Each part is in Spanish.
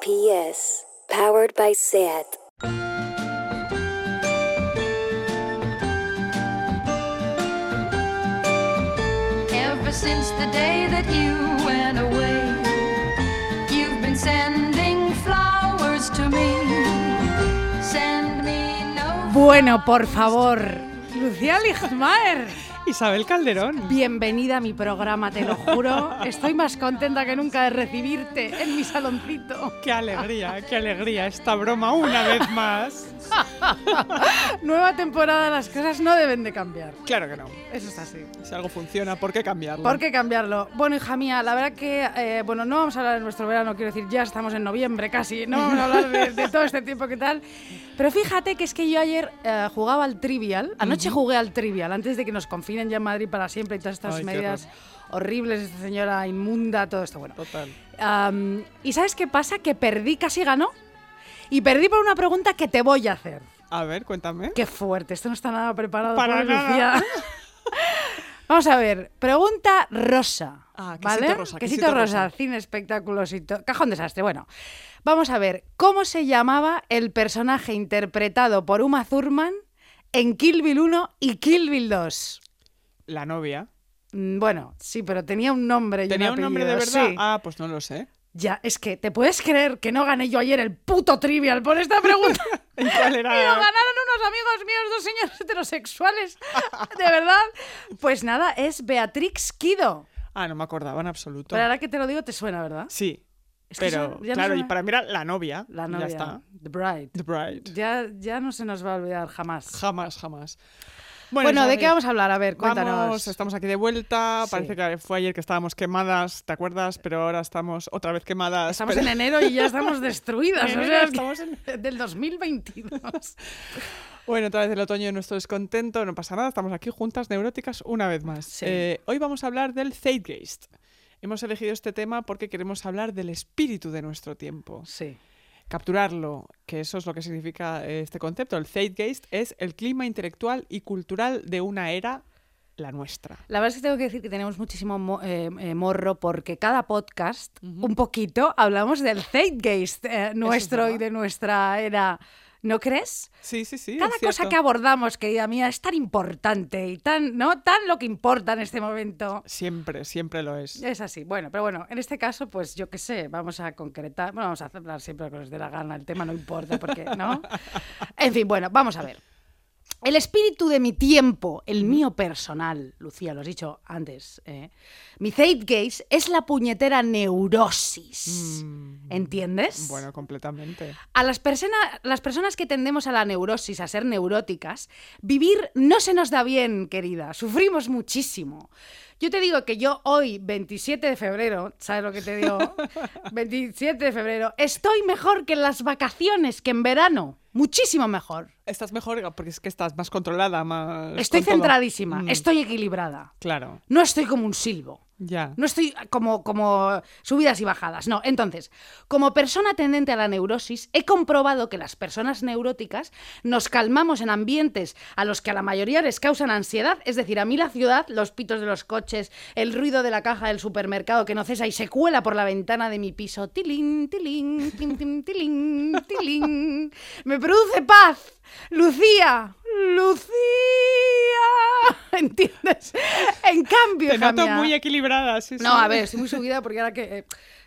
PS, powered by SAT. Ever since the day that you went away, you've been sending flowers to me. Send me no Bueno, por favor, Lucía Ligmaer, Isabel Calderón. bienvenida a mi programa, te lo juro. Estoy más contenta que nunca de recibirte en mi saloncito. Qué alegría, qué alegría esta broma una vez más. Nueva temporada, las cosas no deben de cambiar. Claro que no. Eso es así. Si algo funciona, ¿por qué cambiarlo? ¿Por qué cambiarlo? Bueno, hija mía, la verdad que, eh, bueno, no vamos a hablar de nuestro verano, quiero decir, ya estamos en noviembre casi, no vamos a hablar de, de todo este tiempo que tal. Pero fíjate que es que yo ayer eh, jugaba al Trivial, anoche jugué al Trivial, antes de que nos confinen ya en Madrid para siempre y todas estas Ay, medidas horribles, esta señora inmunda, todo esto, bueno. Total. Am, ¿Y sabes qué pasa? Que perdí, casi ganó. Y perdí por una pregunta que te voy a hacer. A ver, cuéntame. Qué fuerte, esto no está nada preparado. Para nada. Lucía. Vamos a ver, pregunta rosa. Ah, quesito ¿vale? rosa, Quesito, quesito rosa, rosa. cine, espectáculos y todo. Cajón desastre. Bueno, vamos a ver, ¿cómo se llamaba el personaje interpretado por Uma Thurman en Kill Bill 1 y Kill Bill 2? La novia. Mm, Bueno, sí, pero tenía un nombre. y ¿Tenía un nombre de verdad? sí. Ah, pues no lo sé. Ya, es que, ¿te puedes creer que no gané yo ayer el puto trivial por esta pregunta? ¿En cuál Y lo ganaron unos amigos míos, dos señores heterosexuales. De verdad. Pues nada, es Beatrix Kido. Ah, no me acordaba en absoluto. Pero ahora que te lo digo, te suena, ¿verdad? Sí. Es que pero, no claro, se y para mí era la novia. La novia. Ya está. The Bride. The Bride. Ya, ya no se nos va a olvidar jamás. Jamás, jamás. Bueno, ¿de qué vamos a hablar? A ver, cuéntanos. Vamos, estamos aquí de vuelta. Sí. Parece que fue ayer que estábamos quemadas, ¿te acuerdas? Pero ahora estamos otra vez quemadas. Estamos pero- en enero y ya estamos destruidas. O sea, estamos en- Del 2022. Bueno, otra vez el otoño de nuestro descontento, no pasa nada, estamos aquí juntas, neuróticas, una vez más. Sí. Eh, hoy vamos a hablar del Zeitgeist. Hemos elegido este tema porque queremos hablar del espíritu de nuestro tiempo. Sí. Capturarlo, que eso es lo que significa eh, este concepto. El Zeitgeist es el clima intelectual y cultural de una era, la nuestra. La verdad es que tengo que decir que tenemos muchísimo mo- eh, eh, morro porque cada podcast, un poquito, hablamos del Zeitgeist eh, nuestro y de nuestra era. ¿No crees? Sí, sí, sí. Cada cosa que abordamos, querida mía, es tan importante y tan, ¿no? Tan lo que importa en este momento. Siempre, siempre lo es. Es así. Bueno, pero bueno, en este caso, pues yo qué sé, vamos a concretar, bueno, vamos a hablar siempre lo que nos dé la gana, el tema no importa, porque, ¿no? En fin, bueno, vamos a ver. El espíritu de mi tiempo, el mío personal, Lucía, lo has dicho antes, ¿eh? mi zeitgeist es la puñetera neurosis. ¿Entiendes? Mm, Bueno, completamente. A las, persona- las personas que tendemos a la neurosis, a ser neuróticas, vivir no se nos da bien, querida. Sufrimos muchísimo. Yo te digo que yo hoy, 27 de febrero, ¿sabes lo que te digo? 27 de febrero, estoy mejor que en las vacaciones, que en verano. Muchísimo mejor. Estás mejor porque es que estás más controlada, más... Estoy con centradísima, Mm, estoy equilibrada. Claro, No estoy como un silbo. Ya. No estoy como, como subidas y bajadas, no. Entonces, como persona tendente a la neurosis, he comprobado que las personas neuróticas nos calmamos en ambientes a los que a la mayoría les causan ansiedad. Es decir, a mí la ciudad, los pitos de los coches, el ruido de la caja del supermercado que no cesa y se cuela por la ventana de mi piso, tilín, tilín, tin, tin, tilín, tilín, me produce paz. Lucía, Lucía. ¿Entiendes? En cambio, Te noto mía- muy equilibrada, sí, no, sí. a ver, estoy muy subida porque ahora que. eh,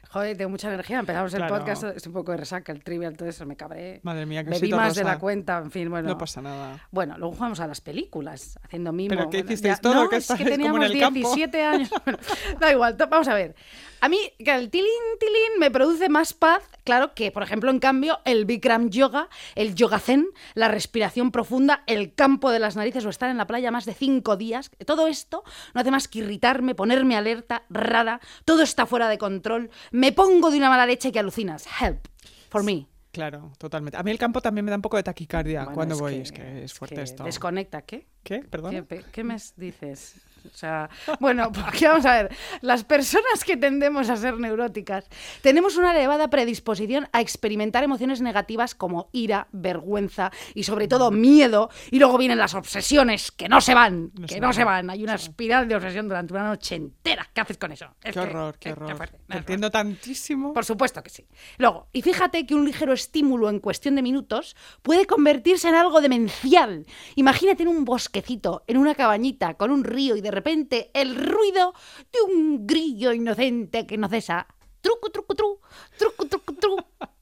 joder, tengo mucha energía. Empezamos el Claro. podcast, estoy un poco de resaca, el trivial, todo eso, me cabré. Madre mía, que Bebí más de rosa. la cuenta, en fin, bueno. No pasa nada. Bueno, luego jugamos a las películas, haciendo mimo. ¿Pero qué bueno, hicisteis ya- todo? No, ¿Que es que estáis como en teníamos el campo? 17 años. Bueno, da igual, vamos a ver. A mí, que el tilín, tilín me produce más paz, claro, que, por ejemplo, en cambio, el Bikram Yoga, el Yoga Zen, la respiración profunda, el campo de las narices o estar en la playa más de cinco días. Todo esto no hace más que irritarme, ponerme alerta, rara, todo está fuera de control, me pongo de una mala leche que alucinas. Help, for me. Claro, totalmente. A mí el campo también me da un poco de taquicardia Bueno, cuando es voy. que- es que es fuerte que esto. Desconecta, ¿qué? ¿Qué? ¿Perdón? ¿Qué, qué me dices? O sea, bueno, porque vamos a ver, las personas que tendemos a ser neuróticas tenemos una elevada predisposición a experimentar emociones negativas como ira, vergüenza y sobre todo miedo. Y luego vienen las obsesiones que no se van, No que se no van. se van. Hay una espiral de obsesión durante una noche entera. ¿Qué haces con eso? Es Qué que- horror, qué horror. fuerte, Te entiendo tantísimo. por supuesto que sí. Luego, y fíjate que un ligero estímulo en cuestión de minutos puede convertirse en algo demencial. Imagínate en un bosquecito, en una cabañita, con un río y de repente el ruido de un grillo inocente que no cesa. Truco, truco, tru, truco, truco, tru.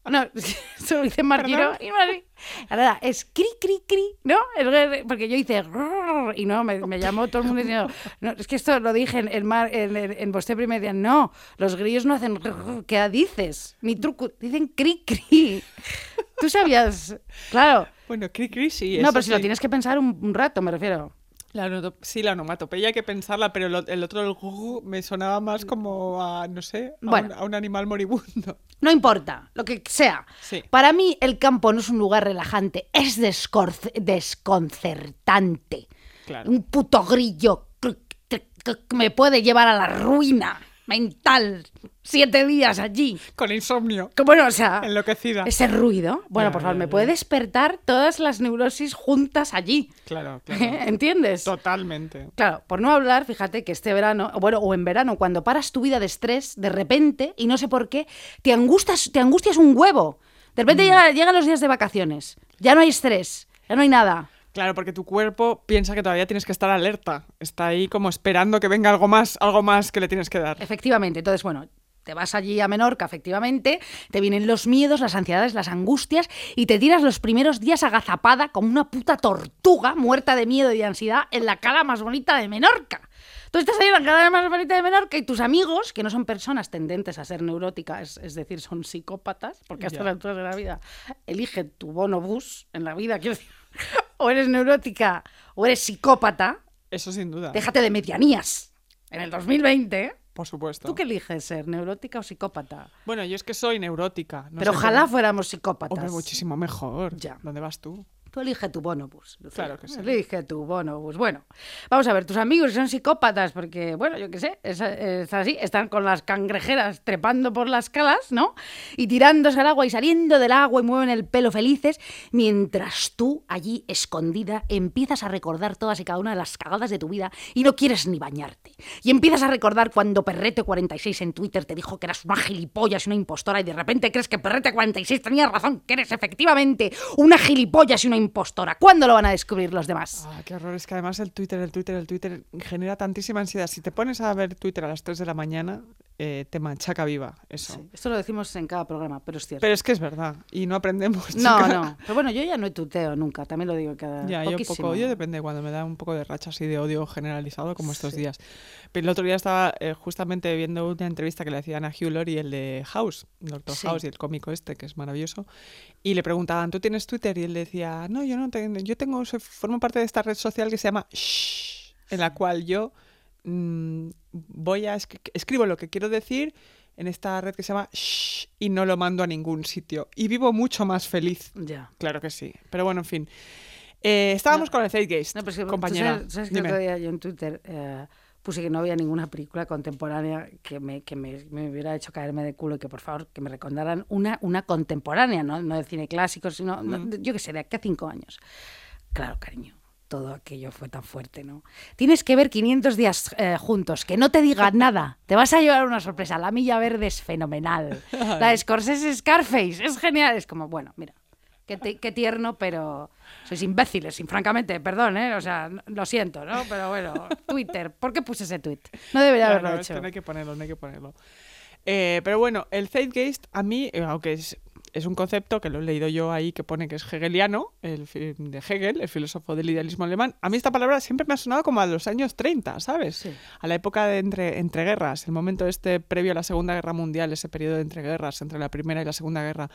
No, eso lo dice Martino. Y Mari- Ahora, es cri, cri, cri, ¿no? Porque yo hice y no, me, me llamó todo el mundo diciendo, no, es que esto lo dije en, en, mar- en, en, en vostè primer día, no, los grillos no hacen ¿qué dices? Ni truco, dicen cri, cri. Tú sabías, claro. Bueno, cri cri sí. No, pero si lo tienes que pensar un, un rato, me refiero. La sí, la onomatopeya hay que pensarla, pero el otro, el gu, me sonaba más como a, no sé, a, Bueno. un, a un animal moribundo. No importa, lo que sea. Sí. Para mí el campo no es un lugar relajante, es desconcertante. Claro. Un puto grillo que me puede llevar a la ruina mental. Siete días allí. Con insomnio. Que bueno, o sea, Enloquecida. ese ruido, bueno, Ya, por favor, ya, me puede despertar todas las neurosis juntas allí. Claro, claro. ¿Entiendes? Totalmente. Claro, por no hablar, fíjate que este verano, bueno, o en verano, cuando paras tu vida de estrés, de repente, y no sé por qué, te angustias, te angustias un huevo. De Mm. repente llega- llegan los días de vacaciones. Ya no hay estrés, ya no hay nada. Claro, porque tu cuerpo piensa que todavía tienes que estar alerta. Está ahí como esperando que venga algo más, algo más que le tienes que dar. Efectivamente, entonces, bueno, te vas allí a Menorca, efectivamente, te vienen los miedos, las ansiedades, las angustias, y te tiras los primeros días agazapada como una puta tortuga muerta de miedo y de ansiedad en la cala más bonita de Menorca. Tú estás ahí en la cala más bonita de Menorca y tus amigos, que no son personas tendentes a ser neuróticas, es decir, son psicópatas, porque hasta las alturas de la vida elige tu bonobús en la vida, quiero decir, o eres neurótica o eres psicópata, Eso sin duda. déjate de medianías. En el 2020, Por supuesto. ¿Tú qué eliges ser, neurótica o psicópata? Bueno, yo es que soy neurótica. no Pero ojalá cómo- fuéramos psicópatas. Hombre, muchísimo mejor. Ya. ¿Dónde vas tú? Tú elige tu bonobús. Lucía. Claro que sí. Elige tu bonobús. Bueno, vamos a ver, tus amigos son psicópatas porque, bueno, yo qué sé, es, es así, están con las cangrejeras trepando por las calas, ¿no? Y tirándose al agua y saliendo del agua y mueven el pelo felices, mientras tú allí escondida empiezas a recordar todas y cada una de las cagadas de tu vida y no quieres ni bañarte. Y empiezas a recordar cuando Perrete46 en Twitter te dijo que eras una gilipollas y una impostora y de repente crees que Perrete46 tenía razón, que eres efectivamente una gilipollas y una impostora. ¿Cuándo lo van a descubrir los demás? Ah, qué horror. Es que además el Twitter, el Twitter, el Twitter genera tantísima ansiedad. Si te pones a ver Twitter a las 3 de la mañana, eh, te manchaca viva eso. Sí, esto lo decimos en cada programa, pero es cierto. Pero es que es verdad. Y no aprendemos. no, chica. no. Pero bueno, yo ya no tuteo nunca, también lo digo cada Ya, yo poquísimo. poco, yo depende cuando me da un poco de racha así de odio generalizado como estos Sí. días. Pero el otro día estaba eh, justamente viendo una entrevista que le hacían a Hugh Laurie, el de House, Doctor Sí. House y el cómico este, que es maravilloso, y le preguntaban, ¿tú tienes Twitter? Y él decía, no, yo no tengo, yo tengo, soy- formo parte de esta red social que se llama Shh, en la cual yo mm, voy a esc- escribo lo que quiero decir en esta red que se llama Shh, y no lo mando a ningún sitio. Y vivo mucho más feliz. Ya. Claro que sí. Pero bueno, en fin. Eh, estábamos No. con el Zeitgeist, No, pero es que tú compañera. sabes, sabes que Dime. otro día yo en Twitter eh, puse que no había ninguna película contemporánea que me, que me, me hubiera hecho caerme de culo y que por favor que me recomendaran una, una contemporánea, ¿no? no de cine clásico, sino, no, de- yo qué sé, de aquí a cinco años. Claro, cariño. Todo aquello fue tan fuerte, ¿no? Tienes que ver 500 días eh, juntos, que no te digan nada. Te vas a llevar una sorpresa. La Milla Verde es fenomenal. La de Scorsese Scarface es genial. Es como, bueno, mira, Qué, ti- qué tierno, pero sois imbéciles, y francamente, perdón, ¿eh? O sea, no- lo siento, ¿no? Pero bueno, Twitter, ¿por qué puse ese tweet? No debería No, haberlo no, hecho. este no hay que ponerlo, no hay que ponerlo. Eh, pero bueno, el Zeitgeist, a mí, eh, aunque es, es un concepto que lo he leído yo ahí que pone que es hegeliano, el de Hegel, el filósofo del idealismo alemán, a mí esta palabra siempre me ha sonado como a los años 30, ¿sabes? Sí. A la época de entre, entreguerras, el momento este previo a la Segunda Guerra Mundial, ese periodo de entreguerras, entre la Primera y la Segunda Guerra,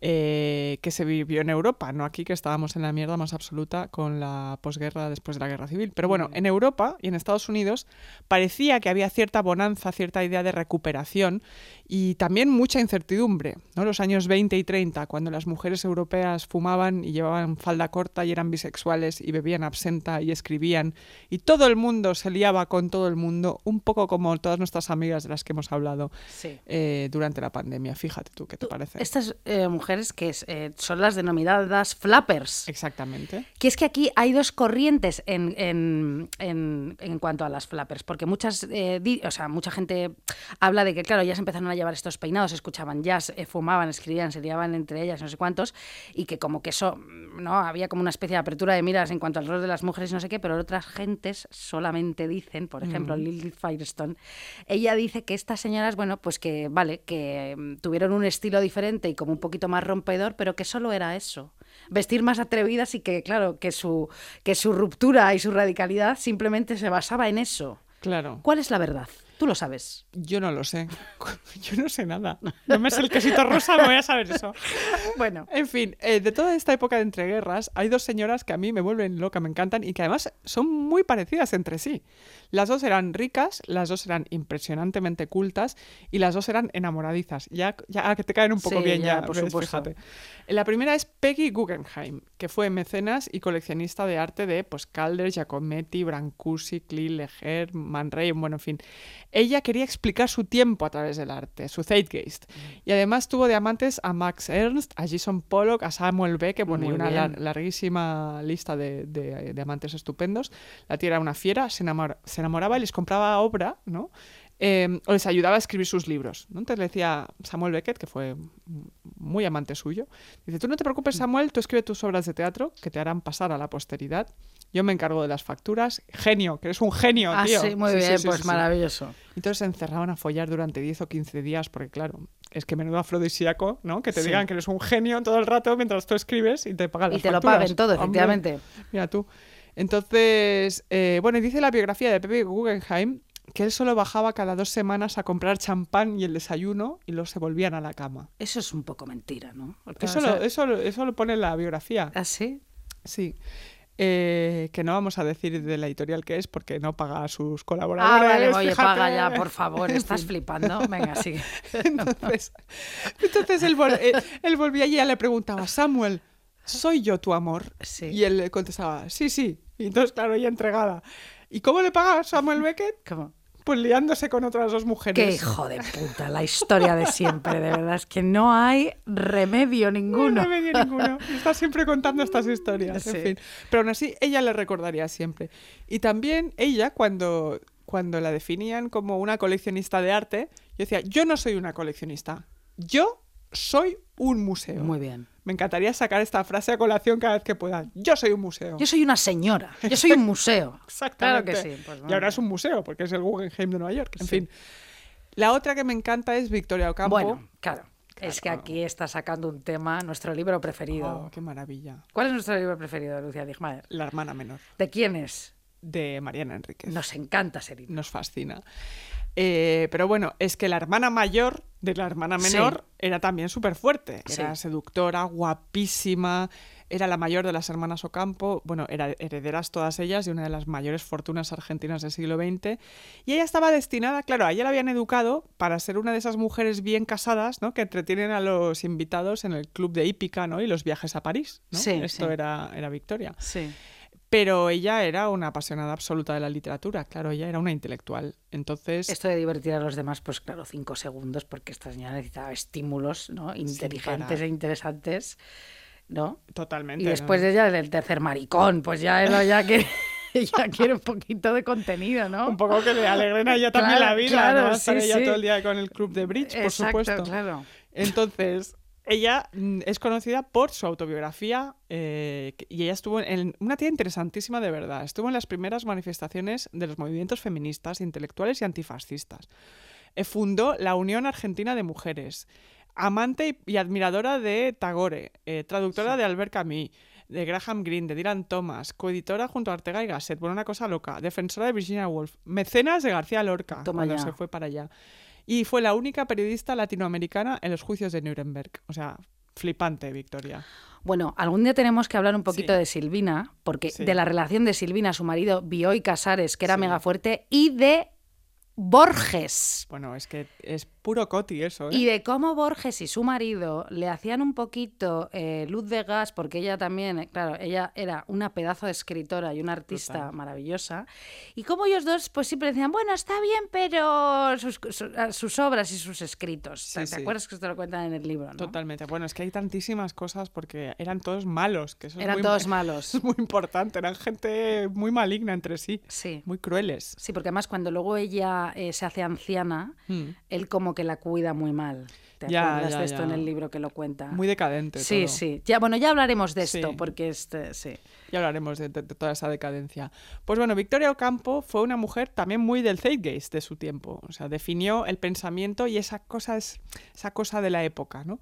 eh, que se vivió en Europa, no aquí que estábamos en la mierda más absoluta con la posguerra después de la guerra civil. Pero bueno, en Europa y en Estados Unidos parecía que había cierta bonanza, cierta idea de recuperación y también mucha incertidumbre. ¿no? Los años 20 y 30, cuando las mujeres europeas fumaban y llevaban falda corta y eran bisexuales y bebían absenta y escribían y todo el mundo se liaba con todo el mundo, un poco como todas nuestras amigas de las que hemos hablado Sí. eh, durante la pandemia. Fíjate tú, ¿qué te parece? Estas eh, mujeres que eh, son las denominadas flappers. Exactamente. Que es que aquí hay dos corrientes en, en- en- en cuanto a las flappers, porque muchas, eh, di- o sea, mucha gente habla de que, claro, ya se empezaron a llevar estos peinados, escuchaban jazz, eh, fumaban, escribían, se liaban entre ellas, no sé cuántos, y que como que eso, mm, ¿no? Había como una especie de apertura de miras en cuanto al rol de las mujeres, no sé qué, pero otras gentes solamente dicen, por ejemplo, Lily Firestone, ella dice que estas señoras, bueno, pues que, vale, que mm, tuvieron un estilo diferente y como un poquito más rompedor, pero que solo era eso. Vestir más atrevidas y que, claro, que su, que su ruptura y su radicalidad simplemente se basaba en eso. Claro. ¿Cuál es la verdad? Tú lo sabes. Yo no lo sé. Yo no sé nada. No me sé el quesito rosa, no voy a saber eso. Bueno, En fin, eh, de toda esta época de entreguerras, hay dos señoras que a mí me vuelven loca, me encantan y que además son muy parecidas entre sí. Las dos eran ricas, las dos eran impresionantemente cultas y las dos eran enamoradizas. Ya, ya que te caen un poco Sí, bien, ya, ya, por ves, supuesto. fíjate. La primera es Peggy Guggenheim, que fue mecenas y coleccionista de arte de pues, Calder, Giacometti, Brancusi, Klee, Leger, Man Ray, bueno, en fin. Ella quería explicar su tiempo a través del arte, su Zeitgeist. Y además tuvo de amantes a Max Ernst, a Jason Pollock, a Samuel Beckett, bueno, Muy una lar- larguísima lista de, de- de amantes estupendos. La tía era una fiera, se, enamor- se enamoraba y les compraba obra, ¿no? Eh, o les ayudaba a escribir sus libros. ¿no? Entonces le decía Samuel Beckett, que fue muy amante suyo, dice, tú no te preocupes Samuel, tú escribe tus obras de teatro que te harán pasar a la posteridad. Yo me encargo de las facturas. Genio, que eres un genio, ah, tío. sí, muy Sí, bien, sí, pues maravilloso. Entonces se encerraban a follar durante 10 o 15 días, porque claro, es que menudo afrodisíaco, ¿no? Que te digan que eres un genio todo el rato mientras tú escribes y te pagan Y las te lo facturas. paguen todo, Hombre, efectivamente. mira tú. Entonces, eh, bueno, y dice la biografía de Pepe Guggenheim que él solo bajaba cada dos semanas a comprar champán y el desayuno y luego se volvían a la cama. Eso es un poco mentira, ¿no? Eso, o sea- lo, eso, lo- eso lo pone en la biografía. ¿Ah, sí? Sí. Eh, que no vamos a decir de la editorial que es porque no paga a sus Ah, colaboradores. vale, oye, fíjate. paga ya, por favor, estás flipando. Venga, sigue. Entonces, entonces él, vol- eh, él volvía y ella le preguntaba, Samuel, ¿soy yo tu amor? Sí. Y él le contestaba, sí, sí. Y entonces, claro, ella entregada. ¿Y cómo le paga Samuel Beckett? ¿Cómo? Pues liándose con otras dos mujeres. Qué hijo de puta, la historia de siempre, de verdad. Es que no hay remedio No ninguno. remedio ninguno. Está siempre contando estas historias. Sí. En fin. Pero aún así, ella le recordaría siempre. Y también ella, cuando, cuando la definían como una coleccionista de arte, yo decía, yo no soy una coleccionista. Yo soy un museo. Muy bien. Me encantaría sacar esta frase a colación cada vez que pueda. Yo soy un museo. Yo soy una señora, yo soy un museo. Claro Exactamente. que sí. pues y ahora es un museo, porque es el Guggenheim de Nueva York. En Sí. fin. La otra que me encanta es Victoria Ocampo. Bueno, claro. Es que aquí está sacando un tema, nuestro libro preferido. Oh, qué maravilla. ¿Cuál es nuestro libro preferido, Lucía Digmaer? La hermana menor ¿De quién es? de Mariana Enríquez. Nos encanta ser nos fascina. Eh, pero bueno, es que la hermana mayor de la hermana Sí. menor era también súper fuerte. Era Sí. seductora, guapísima, era la mayor de las hermanas Ocampo, bueno, eran herederas todas ellas de una de las mayores fortunas argentinas del siglo XX. Y ella estaba destinada, claro, a ella la habían educado para ser una de esas mujeres bien casadas, ¿no? Que entretienen a los invitados en el club de hípica, ¿no? Y los viajes a París, ¿no? Sí, Esto. Era, era Victoria. Sí. Pero ella era una apasionada absoluta de la literatura, claro, ella era una intelectual. Entonces, Esto de divertir a los demás, pues claro, cinco segundos, porque esta señora necesitaba estímulos, ¿no? Inteligentes e interesantes, ¿no? totalmente. Y ¿no? después de ella, el tercer maricón, pues ya, ya quiere, ya quiere un poquito de contenido, ¿no? Un poco que le alegren a ella también Claro, la vida, claro, ¿no? Estar sí, ella sí. todo el día con el club de bridge, por Exacto, supuesto. claro. Entonces, ella mm, es conocida por su autobiografía eh, y ella estuvo en una tía interesantísima de verdad. Estuvo en las primeras manifestaciones de los movimientos feministas, intelectuales y antifascistas. Eh, fundó la Unión Argentina de Mujeres. Amante y, y admiradora de Tagore, eh, traductora de Albert Camus, de Graham Greene, de Dylan Thomas, coeditora junto a Ortega y Gasset, bueno, una cosa loca, defensora de Virginia Woolf, mecenas de García Lorca, Toma cuando ya. se fue para allá. Y fue la única periodista latinoamericana en los juicios de Nuremberg. O sea, flipante, Victoria. Bueno, algún día tenemos que hablar un poquito Sí. de Silvina, porque Sí. de la relación de Silvina, su marido, Bioy Casares, que era Sí. mega fuerte, y de Borges. Bueno, es que es puro coti eso, ¿eh? Y de cómo Borges y su marido le hacían un poquito eh, luz de gas, porque ella también, eh, claro, ella era una pedazo de escritora y una artista Total. maravillosa. Y como ellos dos, pues siempre decían, bueno, está bien, pero sus, su- sus obras y sus escritos. Sí, ¿Te sí. acuerdas que esto lo cuentan en el libro? ¿no? Totalmente. Bueno, es que hay tantísimas cosas porque eran todos malos. Que eso es Eran muy- todos malos. Es muy importante. Eran gente muy maligna entre sí. Sí. Muy crueles. Sí, porque además cuando luego ella eh, se hace anciana, Mm. él como que la cuida muy mal. ¿Te Ya, acuerdas ya, de esto ya. en el libro que lo cuenta? Muy decadente. Sí, todo. sí. Ya, bueno, ya hablaremos de esto, Sí. porque este, sí. Ya hablaremos de, de- de toda esa decadencia. Pues bueno, Victoria Ocampo fue una mujer también muy del zeitgeist de su tiempo. O sea, definió el pensamiento y esa cosa, es, esa cosa de la época, ¿no?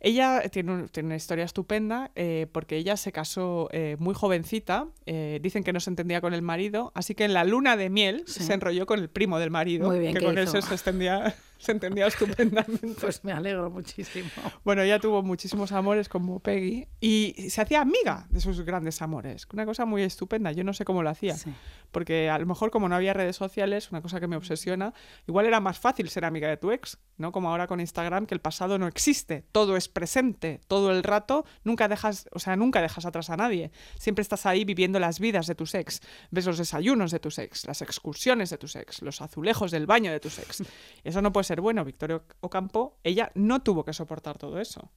Ella tiene, un- tiene una historia estupenda eh, porque ella se casó eh, muy jovencita. eh, dicen que no se entendía con el marido, así que en la luna de miel Sí. se enrolló con el primo del marido, Muy bien, que ¿qué con él hizo? se, extendía- se entendía estupendamente. Pues me alegro muchísimo. Bueno, ella tuvo muchísimos amores como Peggy y se hacía amiga de sus grandes amores. Una cosa muy estupenda. Yo no sé cómo lo hacía. Sí. Porque a lo mejor como no había redes sociales, una cosa que me obsesiona, igual era más fácil ser amiga de tu ex, ¿no? Como ahora con Instagram, que el pasado no existe, todo es presente, todo el rato, nunca dejas, o sea, nunca dejas atrás a nadie. Siempre estás ahí viviendo las vidas de tus ex, ves los desayunos de tus ex, las excursiones de tus ex, los azulejos del baño de tus ex. Eso no puede ser bueno. Victoria Ocampo, ella no tuvo que soportar todo eso.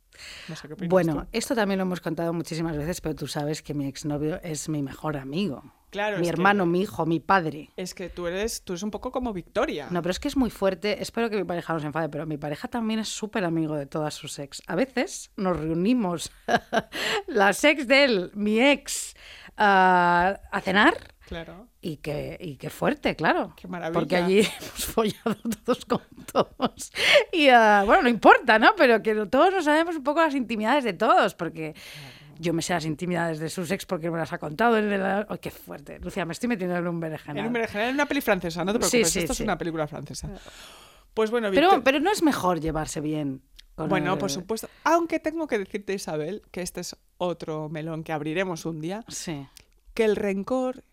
No sé qué Bueno, tú. esto también lo hemos contado muchísimas veces, pero tú sabes que mi exnovio es mi mejor amigo. Claro, mi que- hermano, mi hijo, mi padre. Es que tú eres, tú eres un poco como Victoria. No, pero es que es muy fuerte. Espero que mi pareja no se enfade, pero mi pareja también es súper amigo de todas sus ex. A veces nos reunimos, las ex de él, mi ex, ah, a cenar. Claro. Y qué, y qué fuerte, claro. Qué maravilla. Porque allí hemos follado todos con todos. Y ah, bueno, no importa, ¿no? Pero que todos nos sabemos un poco las intimidades de todos, porque yo me sé las intimidades de sus ex porque me las ha contado. él de la- ¡Ay, qué fuerte! Lucía, me estoy metiendo en un berenjenal. En un berenjenal, en una peli francesa, no te preocupes, sí, esto sí. es una película francesa. Pues bueno, Pero, Victor- pero no es mejor llevarse bien. con bueno, el- por supuesto. Aunque tengo que decirte, Isabel, que este es otro melón que abriremos un día, Sí. que el rencor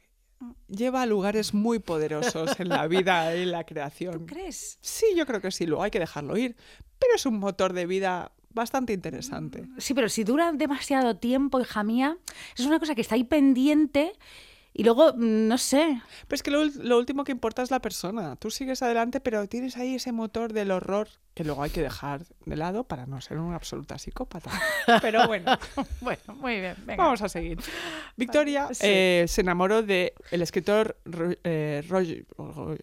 lleva a lugares muy poderosos en la vida y en la creación. ¿Crees? Sí, yo creo que sí, luego hay que dejarlo ir, pero es un motor de vida bastante interesante. Sí, pero si dura demasiado tiempo, hija mía, es una cosa que está ahí pendiente y luego, mm, no sé. Pero es que lo, lo último que importa es la persona. Tú sigues adelante, pero tienes ahí ese motor del horror que luego hay que dejar de lado para no ser una absoluta psicópata. Pero bueno, Bueno, muy bien. Venga. vamos a seguir. Victoria Sí. eh, se enamoró del el escritor eh, Roger,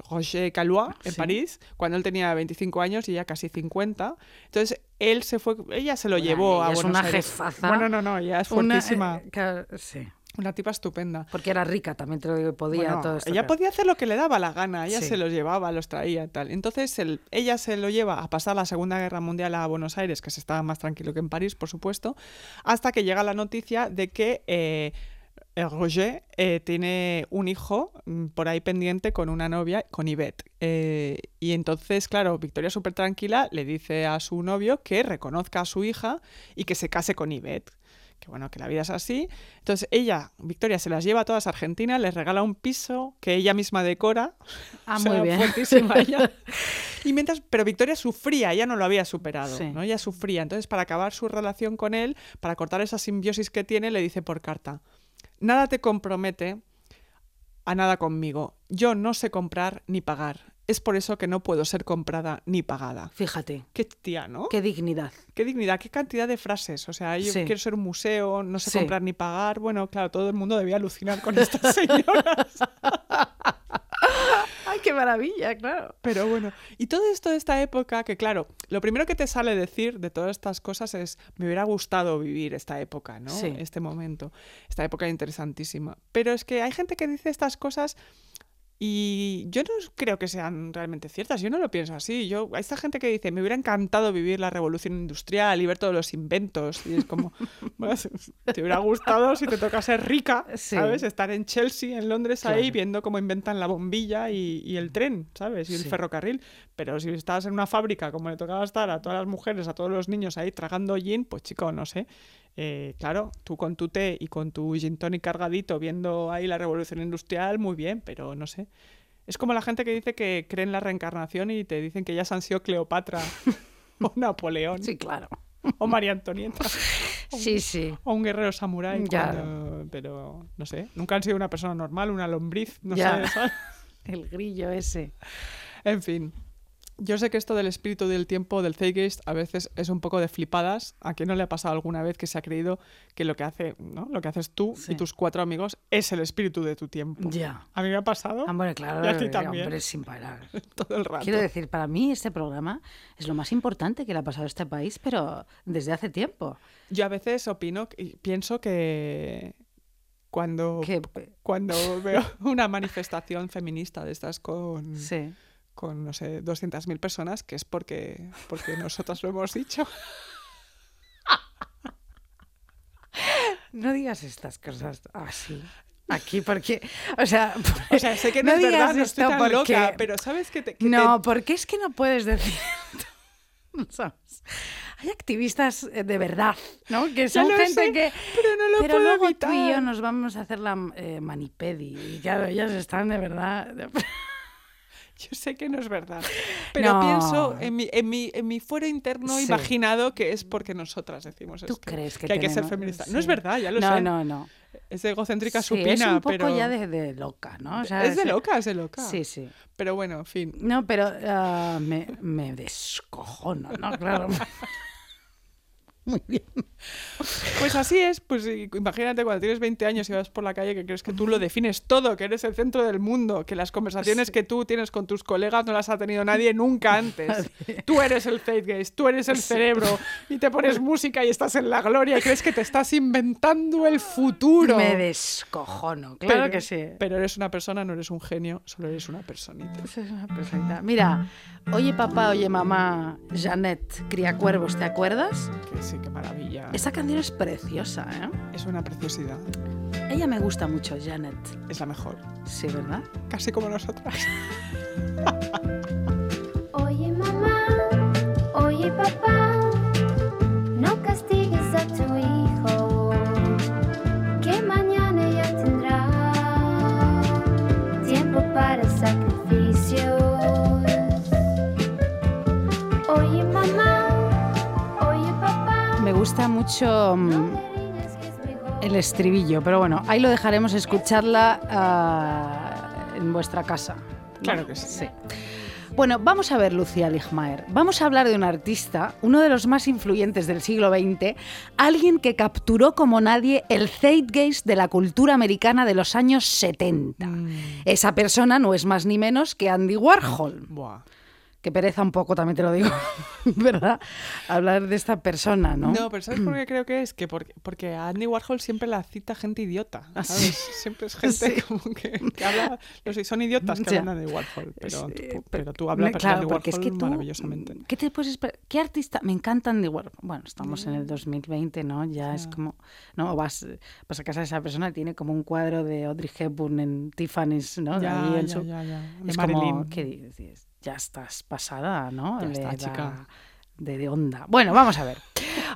Roger Calois en Sí. París cuando él tenía 25 años y ella casi 50. Entonces él se fue, ella se lo Bueno, llevó a ella es Buenos una Aires. jefaza. Bueno, no, no, ella es Una, fuertísima. eh, claro, sí. Una tipa estupenda. Porque era rica, también te lo digo, podía Bueno, todo esto. ella claro. podía hacer lo que le daba la gana, ella Sí. se los llevaba, los traía y tal. Entonces el- ella se lo lleva a pasar la Segunda Guerra Mundial a Buenos Aires, que se estaba más tranquilo que en París, por supuesto, hasta que llega la noticia de que eh, eh, Roger eh, tiene un hijo mm, por ahí pendiente con una novia, con Yvette. Eh, y entonces, claro, Victoria súper tranquila le dice a su novio que reconozca a su hija y que se case con Yvette. Que bueno, que la vida es así. Entonces ella, Victoria, se las lleva a todas a Argentina, les regala un piso que ella misma decora. Ah, O sea, muy bien. fuertísima ella. Y mientras, pero Victoria sufría, ella no lo había superado, Sí. ¿no? Ella sufría. Entonces, para acabar su relación con él, para cortar esa simbiosis que tiene, le dice por carta: Nada te compromete a nada conmigo. Yo no sé comprar ni pagar. Es por eso que no puedo ser comprada ni pagada. Fíjate, Qué tía, ¿no? qué dignidad. Qué dignidad, qué cantidad de frases. O sea, yo Sí. quiero ser un museo, no sé Sí. comprar ni pagar. Bueno, claro, todo el mundo debía alucinar con estas señoras. ¡Ay, qué maravilla, claro! Pero bueno, y todo esto de esta época, que claro, lo primero que te sale decir de todas estas cosas es, me hubiera gustado vivir esta época, ¿no? Sí. Este momento, esta época interesantísima. Pero es que hay gente que dice estas cosas Y yo no creo que sean realmente ciertas, yo no lo pienso así. Yo, hay esta gente que dice, me hubiera encantado vivir la revolución industrial y ver todos los inventos. Y es como, bueno, te hubiera gustado si te toca ser rica, Sí. ¿sabes? Estar en Chelsea, en Londres, ahí viendo cómo inventan la bombilla y, y el tren, ¿sabes? Y el Sí. ferrocarril. Pero si estabas en una fábrica, como le tocaba estar a todas las mujeres, a todos los niños ahí tragando gin, pues chico, no sé. Eh, claro, tú con tu té y con tu gin tonic cargadito viendo ahí la revolución industrial, muy bien, pero no sé. Es como la gente que dice que cree en la reencarnación y te dicen que ellas han sido Cleopatra o Napoleón Sí, claro. o María Antonieta Sí, sí. o un guerrero samurái. Ya. Pero no sé, nunca han sido una persona normal, una lombriz, no Ya. sé. ¿sabes? El grillo ese. En fin. Yo sé que esto del espíritu del tiempo, del Zeitgeist, a veces es un poco de flipadas. ¿A quién no le ha pasado alguna vez que se ha creído que lo que hace, ¿no? Lo que haces tú Sí. y tus cuatro amigos es el espíritu de tu tiempo? Ya. A mí me ha pasado Hombre, claro. Y a ti eh, también. Hombre, sin parar. todo el rato. Quiero decir, para mí este programa es lo más importante que le ha pasado a este país, pero desde hace tiempo. Yo a veces opino y pienso que cuando, cuando veo una manifestación feminista de estas con, sí. Con no sé, 200.000 personas, que es porque, porque nosotras lo hemos dicho. No digas estas cosas así. Aquí, porque. O sea. O sea, sé que no, No es verdad, no estoy esto tan porque- loca, pero ¿sabes que te, que No, te- porque es que no puedes decir. ¿Sabes? Hay activistas eh, de verdad, ¿no? Que son gente sé, que. pero no lo pero puedo luego tú y yo nos vamos a hacer la eh, manipedi. Y claro, ellas están de verdad. Yo sé que no es verdad, pero No. pienso en mi, en, mi, en mi fuero interno Sí. imaginado que es porque nosotras decimos ¿Tú esto, crees que hay que ser feminista. No es verdad, ya lo no, sé. No, no, Es egocéntrica Sí, supina, es un poco pero... ya de, de loca, ¿no? O sea, es de loca, es de loca. Sí, sí. Pero bueno, en fin. No, pero ah, me, me descojono, ¿no? Claro. Muy bien. Pues así es, pues imagínate cuando tienes 20 años y vas por la calle que crees que tú lo defines todo, que eres el centro del mundo, que las conversaciones que tú tienes con tus colegas no las ha tenido nadie nunca antes. Tú eres el zeitgeist, tú eres el cerebro y te pones música y estás en la gloria y crees que te estás inventando el futuro. Me descojono, claro Pero- que sí. Pero eres una persona, no eres un genio, solo eres una personita. Esa es una personita. Mira, oye papá, oye mamá, Janet, cría cuervos, ¿te acuerdas? Que sí, qué maravilla. Esa canción es preciosa, ¿eh? Es una preciosidad. Ella me gusta mucho, Janet. Es la mejor. Sí, ¿verdad? Casi como nosotras. Oye mamá, oye papá, no castigues a tu hijo, que mañana ya tendrá tiempo para gusta mucho mm, el estribillo, pero bueno, ahí lo dejaremos escucharla ah, en vuestra casa. ¿no? Claro que sí. Sí. Bueno, vamos a ver Lucía Ligmaer. Vamos a hablar de un artista, uno de los más influyentes del siglo XX, alguien que capturó como nadie el zeitgeist de la cultura americana de los años 70. Mm. Esa persona no es más ni menos que Andy Warhol. Buah. Que pereza un poco, también te lo digo, ¿verdad? Hablar de esta persona, ¿no? No, pero ¿sabes por qué creo que es? Que porque, porque a Andy Warhol siempre la cita gente idiota, Ah, ¿sabes? sí. Siempre es gente Sí. como que, que habla... Los, son idiotas que hablan de Andy Warhol, pero, Sí, tú, pero- pero tú hablas de claro, Andy Warhol es que tú, maravillosamente. ¿Qué te puedes esperar? ¿Qué artista? Me encanta Andy Warhol. Bueno, estamos en el 2020, ¿no? Ya es como, no, vas, vas a casa de esa persona y tiene como un cuadro de Audrey Hepburn en Tiffany's, ¿no? Ya, Ahí en ya, su- ya, ya. De Es como, ¿qué dices? Ya estás pasada, ¿no? Ya Le está, da chica. De, de onda. Bueno, vamos a ver.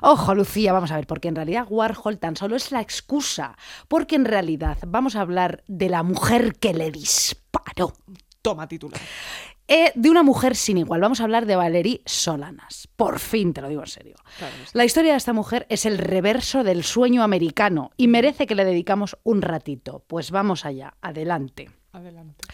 Ojo, Lucía, vamos a ver, porque en realidad Warhol tan solo es la excusa, porque en realidad vamos a hablar de la mujer que le disparó. Toma titular. Eh, de una mujer sin igual. Vamos a hablar de Valerie Solanas. Por fin, te lo digo en serio. Claro, La historia de esta mujer es el reverso del sueño americano y merece que le dedicamos un ratito. Pues vamos allá, adelante. Adelante.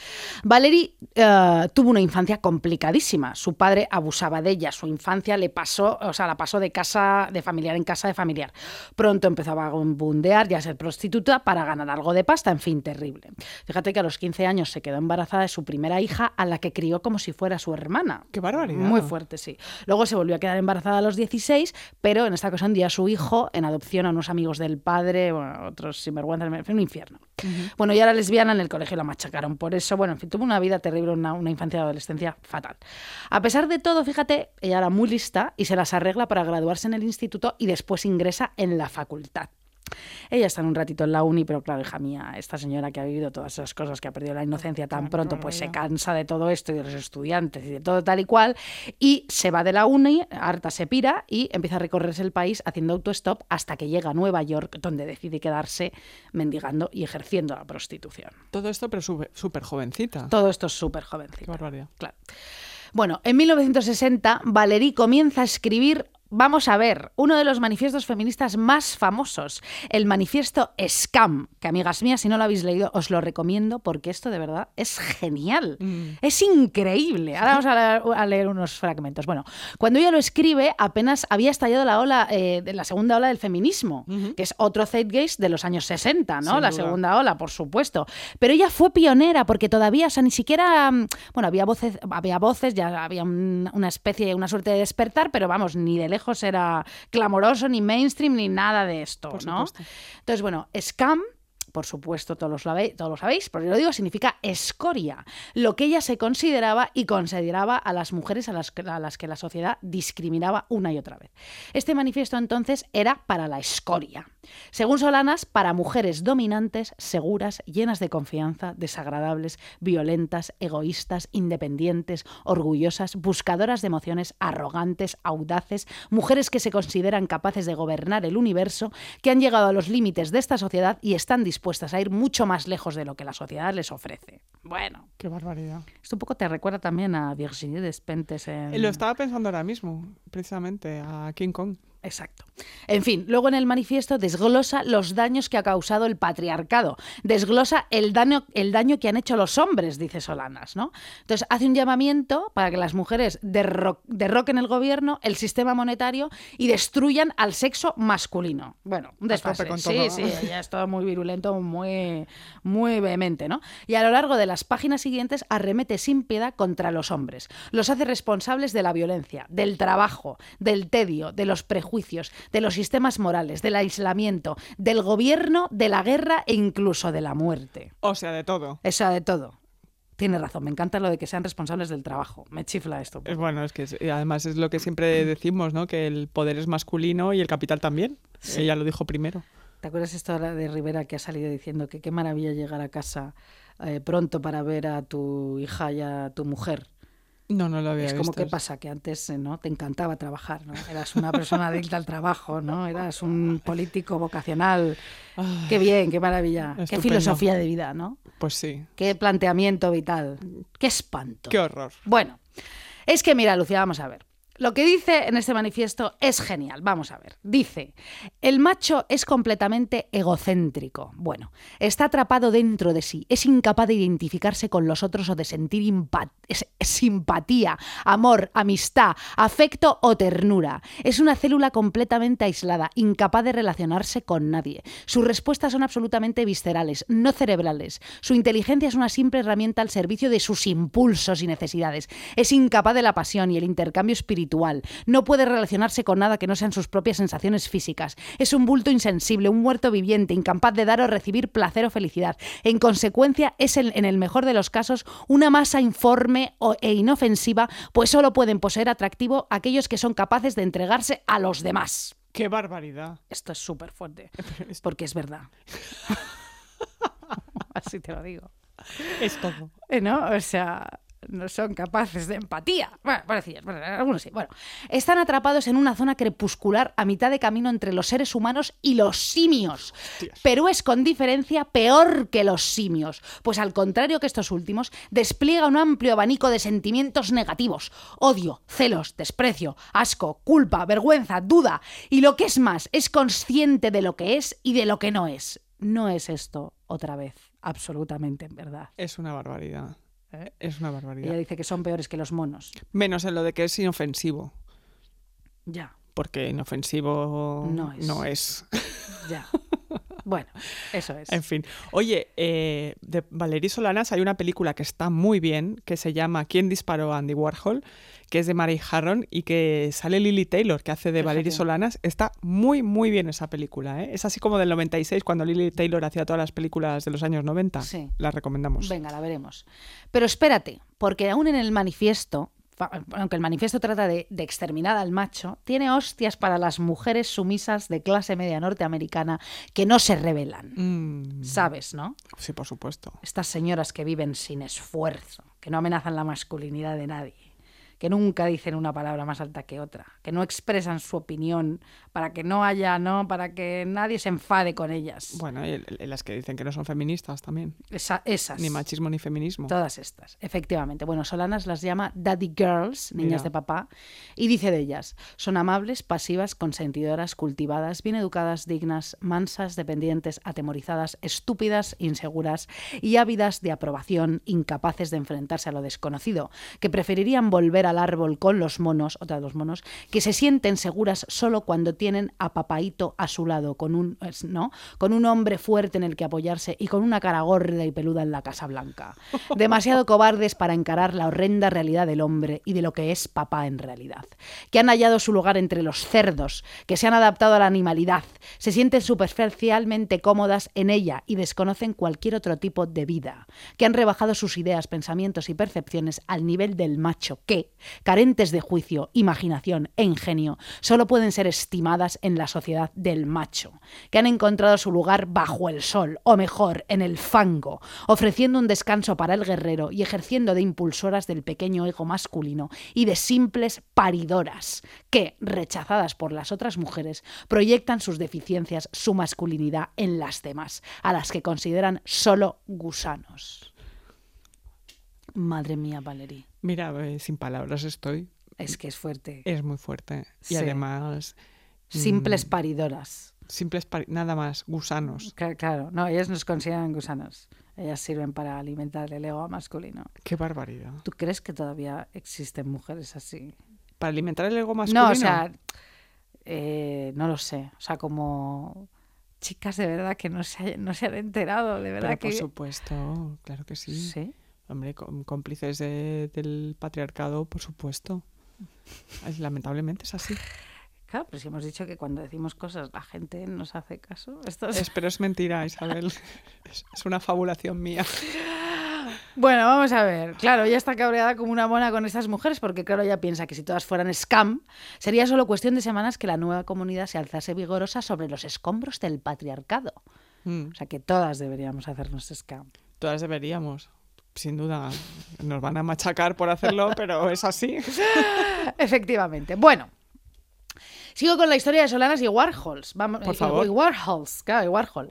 Valerie eh, tuvo una infancia complicadísima. Su padre abusaba de ella. Su infancia le pasó, o sea, la pasó de casa de familiar en casa de familiar. Pronto empezó a vagabundear y a ser prostituta para ganar algo de pasta. En fin, terrible. Fíjate que a los 15 años se quedó embarazada de su primera hija, a la que crió como si fuera su hermana. Qué barbaridad. Muy fuerte, sí. Luego se volvió a quedar embarazada a los 16, pero en esta ocasión dio a su hijo en adopción a unos amigos del padre, bueno, otros sinvergüenzas, en fin, un infierno. Bueno, y era lesbiana en el colegio la machacaron por eso. Bueno, en fin, tuvo una vida terrible, una, una infancia y adolescencia fatal. A pesar de todo, fíjate, ella era muy lista y se las arregla para graduarse en el instituto y después ingresa en la facultad. Ella está en un ratito en la uni, pero claro, hija mía, esta señora que ha vivido todas esas cosas, que ha perdido la inocencia tan pronto, pues se cansa de todo esto y de los estudiantes y de todo tal y cual, y se va de la uni, harta se pira y empieza a recorrerse el país haciendo autostop hasta que llega a Nueva York, donde decide quedarse mendigando y ejerciendo la prostitución. Todo esto, pero súper jovencita. Todo esto es súper Qué jovencito. barbaridad. Claro. Bueno, en 1960 Valéry comienza a escribir, vamos a ver, uno de los manifiestos feministas más famosos, el manifiesto Scam, que amigas mías, si no lo habéis leído, os lo recomiendo porque esto de verdad es genial, Mm. es increíble. Ahora vamos a leer, a leer unos fragmentos. Bueno, cuando ella lo escribe, apenas había estallado la ola, eh, de la segunda ola del feminismo, que es otro zeitgeist de los años 60, ¿no? Sin la duda. segunda ola, por supuesto. Pero ella fue pionera porque todavía, o sea, ni siquiera, mm, bueno, había voces, había voces, ya había un- una especie, una suerte de despertar, pero vamos, ni de lejos era clamoroso, ni mainstream, ni nada de esto, Por ¿no? Entonces, bueno, scam por supuesto, todos lo, sabéis, pero yo lo digo, significa escoria, lo que ella se consideraba y consideraba a las mujeres a las, a las que la sociedad discriminaba una y otra vez. Este manifiesto entonces era para la escoria. Según Solanas, para mujeres dominantes, seguras, llenas de confianza, desagradables, violentas, egoístas, independientes, orgullosas, buscadoras de emociones, arrogantes, audaces, mujeres que se consideran capaces de gobernar el universo, que han llegado a los límites de esta sociedad y están dispuestas a ir mucho más lejos de lo que la sociedad les ofrece. Bueno, Qué barbaridad. esto un poco te recuerda también a Virginie Despentes en... Eh, Lo estaba pensando ahora mismo, precisamente, a King Kong. Exacto. En fin, luego en el manifiesto desglosa los daños que ha causado el patriarcado, desglosa el daño, el daño que han hecho los hombres, dice Solanas, ¿no? Entonces hace un llamamiento para que las mujeres derro- derroquen el gobierno, el sistema monetario y destruyan al sexo masculino. Bueno, un desfase. con sí, todo. sí, ya es todo muy virulento, muy, muy vehemente, ¿no? Y a lo largo de las páginas siguientes arremete sin piedad contra los hombres. Los hace responsables de la violencia, del trabajo, del tedio, de los prejuicios, de los sistemas morales, del aislamiento, del gobierno, de la guerra e incluso de la muerte. O sea, de todo. Esa de todo. Tiene razón, me encanta lo de que sean responsables del trabajo. Me chifla esto. Es bueno, es que es- además es lo que siempre decimos, ¿no? Que el poder es masculino y el capital también. Ella lo dijo primero. ¿Te acuerdas esto ahora de Rivera que ha salido diciendo que qué maravilla llegar a casa eh, pronto para ver a tu hija y a tu mujer? No, no lo había Es como visto. que pasa que antes eh, no te encantaba trabajar, ¿no? Eras una persona adicta al trabajo, ¿no? Eras un político vocacional. Qué bien, qué maravilla. Qué filosofía de vida, ¿no? Pues sí. Qué planteamiento vital. Qué espanto. Qué horror. Bueno, es que mira, Lucía, vamos a ver. Lo que dice en este manifiesto es genial. Vamos a ver. Dice, el macho es completamente egocéntrico. Bueno, está atrapado dentro de sí, es incapaz de identificarse con los otros o de sentir simpatía, amor, amistad, afecto o ternura. Es una célula completamente aislada, incapaz de relacionarse con nadie. Sus respuestas son absolutamente viscerales, no cerebrales. Su inteligencia es una simple herramienta al servicio de sus impulsos y necesidades. Es incapaz de la pasión y el intercambio espiritual. No puede relacionarse con nada que no sean sus propias sensaciones físicas. Es un bulto insensible, un muerto viviente, incapaz de dar o recibir placer o felicidad. En consecuencia, es en el mejor de los casos una masa informe e inofensiva, pues solo pueden poseer atractivo aquellos que son capaces de entregarse a los demás. Qué barbaridad. Esto es súper fuerte, porque es verdad. Así te lo digo. Es todo. Eh, ¿No? O sea, no son capaces de empatía. Bueno, bueno, algunos sí. Bueno, están atrapados en una zona crepuscular a mitad de camino entre los seres humanos y los simios. Pero es con diferencia peor que los simios, pues al contrario que estos últimos, despliega un amplio abanico de sentimientos negativos: odio, celos, desprecio, asco, culpa, vergüenza, duda. Y lo que es más, es consciente de lo que es y de lo que no es. No es esto otra vez, absolutamente en verdad. Es una barbaridad. ¿Eh? Es una barbaridad. Ella dice que son peores que los monos. Menos en lo de que es inofensivo. Ya, Porque inofensivo No es. No es. ya. Bueno, eso es. En fin. Oye, eh, de Valerie Solanas hay una película que está muy bien, que se llama ¿Quién disparó a Andy Warhol? que es de Mary Harron y que sale Lily Taylor, que hace de Valerie Fíjate. Solanas. Está muy, muy bien esa película. ¿eh? Es así como del 96, cuando Lily Taylor hacía todas las películas de los años 90. Sí. La recomendamos. Venga, la veremos. Pero espérate, porque aún en el manifiesto, aunque el manifiesto trata de, de exterminar al macho, tiene hostias para las mujeres sumisas de clase media norteamericana que no se rebelan. Mm, ¿Sabes, no? sí, por supuesto. Estas señoras que viven sin esfuerzo, que no amenazan la masculinidad de nadie, que nunca dicen una palabra más alta que otra, que no expresan su opinión para que no haya, no, para que nadie se enfade con ellas. Bueno, y las que dicen que no son feministas también. Esa- esas. Ni machismo ni feminismo. Todas estas, efectivamente. Bueno, Solanas las llama Daddy Girls, niñas Mira. de papá, y dice de ellas, son amables, pasivas, consentidoras, cultivadas, bien educadas, dignas, mansas, dependientes, atemorizadas, estúpidas, inseguras y ávidas de aprobación, incapaces de enfrentarse a lo desconocido, que preferirían volver al árbol con los monos, otra de los monos, que se sienten seguras solo cuando tienen a papaito a su lado, con un, ¿no? con un hombre fuerte en el que apoyarse y con una cara gorda y peluda en la Casa Blanca. Demasiado cobardes para encarar la horrenda realidad del hombre y de lo que es papá en realidad. Que han hallado su lugar entre los cerdos, que se han adaptado a la animalidad, se sienten superficialmente cómodas en ella y desconocen cualquier otro tipo de vida. Que han rebajado sus ideas, pensamientos y percepciones al nivel del macho que, carentes de juicio, imaginación e ingenio, solo pueden ser estimadas en la sociedad del macho, que han encontrado su lugar bajo el sol, o mejor, en el fango, ofreciendo un descanso para el guerrero y ejerciendo de impulsoras del pequeño ego masculino y de simples paridoras, que, rechazadas por las otras mujeres, proyectan sus deficiencias, su masculinidad en las demás, a las que consideran solo gusanos. Madre mía, Valerie, Mira, eh, sin palabras estoy. es que es fuerte. Es muy fuerte. Y Sí. además, Simples mm, paridoras. simples, pari- nada más, gusanos. Cla- Claro, no, ellas nos consideran gusanos. Ellas sirven para alimentar el ego masculino. Qué barbaridad. ¿Tú crees que todavía existen mujeres así? Para alimentar el ego masculino. No, o sea, eh, no lo sé. O sea, como chicas de verdad que no se, no se han enterado, de verdad Pero que... por supuesto, claro que sí. Sí. Hombre, cómplices de- del patriarcado, por supuesto. Lamentablemente es así. Claro, pero si hemos dicho que cuando decimos cosas la gente nos hace caso. Esto es- Es, pero es mentira, Isabel. Es, es una fabulación mía. Bueno, vamos a ver. Claro, ella está cabreada como una mona con estas mujeres porque, claro, ella piensa que si todas fueran scam, sería solo cuestión de semanas que la nueva comunidad se alzase vigorosa sobre los escombros del patriarcado. Mm, O sea, que todas deberíamos hacernos scam. Todas deberíamos. Sin duda, nos van a machacar por hacerlo, pero es así. Efectivamente. Bueno. Sigo con la historia de Solanas y Warhols. Vamos, Por eh, favor. y Warhols, claro, y Warhol.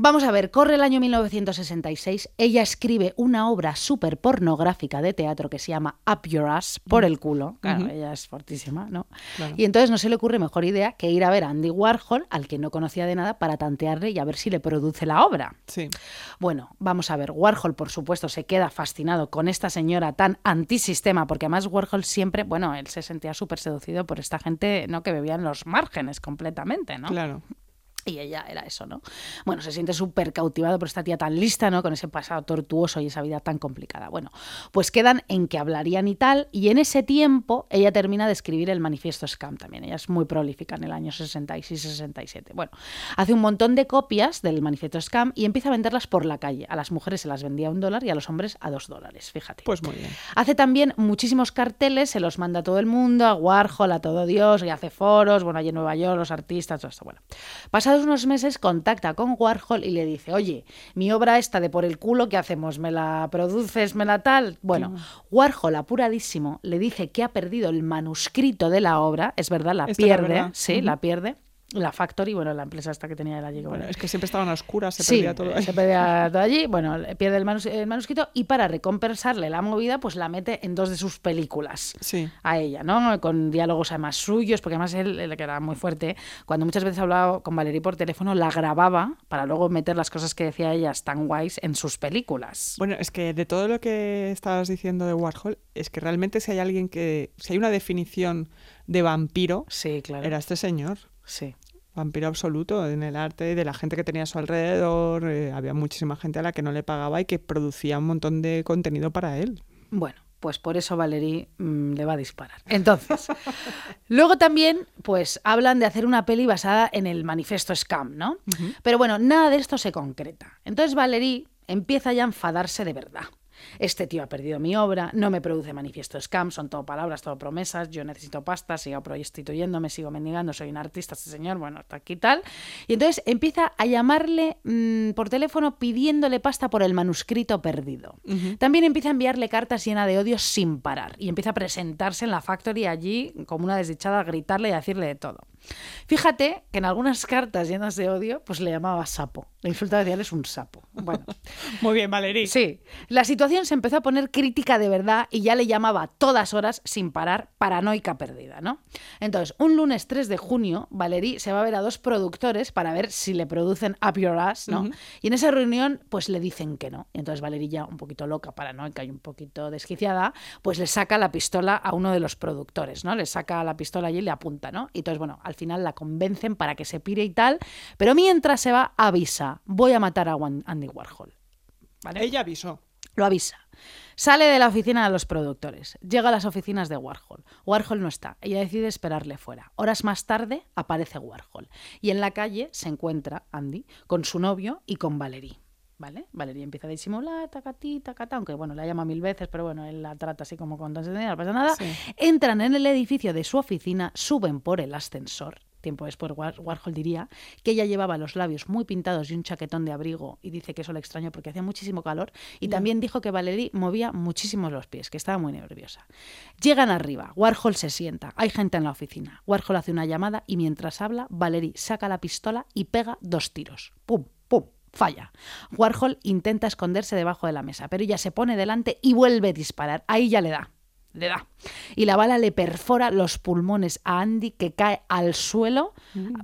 Vamos a ver, corre el año 1966, ella escribe una obra súper pornográfica de teatro que se llama Up Your Ass, por el culo, claro, ella es fortísima, ¿no? Claro. Y entonces no se le ocurre mejor idea que ir a ver a Andy Warhol, al que no conocía de nada, para tantearle y a ver si le produce la obra. Sí. Bueno, vamos a ver, Warhol, por supuesto, se queda fascinado con esta señora tan antisistema, porque además Warhol siempre, bueno, él se sentía súper seducido por esta gente, ¿no? Que bebía en los márgenes completamente, ¿no? Claro. Y ella era eso, ¿no? Bueno, se siente súper cautivado por esta tía tan lista, ¿no? Con ese pasado tortuoso y esa vida tan complicada. Bueno, pues quedan en que hablarían y tal, y en ese tiempo ella termina de escribir el manifiesto Scam también. Ella es muy prolífica en el año 66-67. Bueno, hace un montón de copias del manifiesto Scam y empieza a venderlas por la calle. A las mujeres se las vendía a un dólar y a los hombres a dos dólares, fíjate. Pues muy bien. Hace también muchísimos carteles, se los manda a todo el mundo, a Warhol, a todo Dios, y hace foros, bueno, allí en Nueva York, los artistas, todo esto. Bueno, pasados unos meses contacta con Warhol y le dice, oye, mi obra esta de por el culo, ¿qué hacemos? ¿Me la produces? ¿Me la tal? Bueno, Warhol, apuradísimo, le dice que ha perdido el manuscrito de la obra, es verdad, la pierde, verdad. sí, la pierde. La Factory, bueno, la empresa esta que tenía él allí. Bueno, es que siempre estaban a oscuras, se sí, perdía todo. ahí. se perdía todo allí. Bueno, pierde el, manus- el manuscrito y para recompensarle la movida, pues la mete en dos de sus películas Sí. a ella, ¿no? Con diálogos además suyos, porque además él, él que era muy fuerte, cuando muchas veces hablaba con Valerie por teléfono, la grababa para luego meter las cosas que decía ella tan guays en sus películas. Bueno, es que de todo lo que estabas diciendo de Warhol, es que realmente si hay alguien que. Si hay una definición de vampiro, Sí, claro. era este señor. Sí. vampiro absoluto en el arte, de la gente que tenía a su alrededor. eh, había muchísima gente a la que no le pagaba y que producía un montón de contenido para él. Bueno, pues por eso Valerie mm, le va a disparar. Entonces, luego también, pues hablan de hacer una peli basada en el manifiesto Scam, ¿no? Pero bueno, nada de esto se concreta. Entonces Valerie empieza ya a enfadarse de verdad. Este tío ha perdido mi obra, no me produce manifiesto scam, son todo palabras, todo promesas, yo necesito pasta, sigo prostituyéndome, sigo mendigando, soy un artista, este señor, bueno, está aquí tal. Y entonces empieza a llamarle mm, por teléfono pidiéndole pasta por el manuscrito perdido. También empieza a enviarle cartas llenas de odio sin parar y empieza a presentarse en la factory allí como una desdichada, a gritarle y a decirle de todo. Fíjate que en algunas cartas llenas de odio, pues le llamaba sapo. Le insultaba decía, es un sapo. Bueno, Muy bien, Valerie. Sí, la situación se empezó a poner crítica de verdad y ya le llamaba a todas horas sin parar paranoica perdida, ¿no? Entonces, un lunes 3 de junio, Valerie se va a ver a dos productores para ver si le producen Up Your Ass, ¿no? Y en esa reunión, pues le dicen que no. Y entonces Valerie ya un poquito loca, paranoica y un poquito desquiciada, pues le saca la pistola a uno de los productores, ¿no? Le saca la pistola allí y le apunta, ¿no? Y entonces, bueno, al final la convencen para que se pire y tal, pero mientras se va, avisa, voy a matar a Andy Warhol. ¿Vale? Ella avisó. Lo avisa. Sale de la oficina de los productores. Llega a las oficinas de Warhol. Warhol no está. Ella decide esperarle fuera. Horas más tarde aparece Warhol. Y en la calle se encuentra Andy con su novio y con Valerie. ¿Vale? Valerie empieza a disimular, tacatí, tacata, aunque bueno, la llama mil veces, pero bueno, él la trata así como con no pasa nada. Sí. Entran en el edificio de su oficina, suben por el ascensor. Tiempo después, War- Warhol diría que ella llevaba los labios muy pintados y un chaquetón de abrigo, y dice que eso le extrañó porque hacía muchísimo calor. Y también dijo que Valerie movía muchísimo los pies, que estaba muy nerviosa. Llegan arriba, Warhol se sienta, hay gente en la oficina. Warhol hace una llamada y mientras habla, Valerie saca la pistola y pega dos tiros. ¡Pum! ¡Pum! Falla. Warhol intenta esconderse debajo de la mesa, pero ella se pone delante y vuelve a disparar. Ahí ya le da. Le da. Y la bala le perfora los pulmones a Andy que cae al suelo,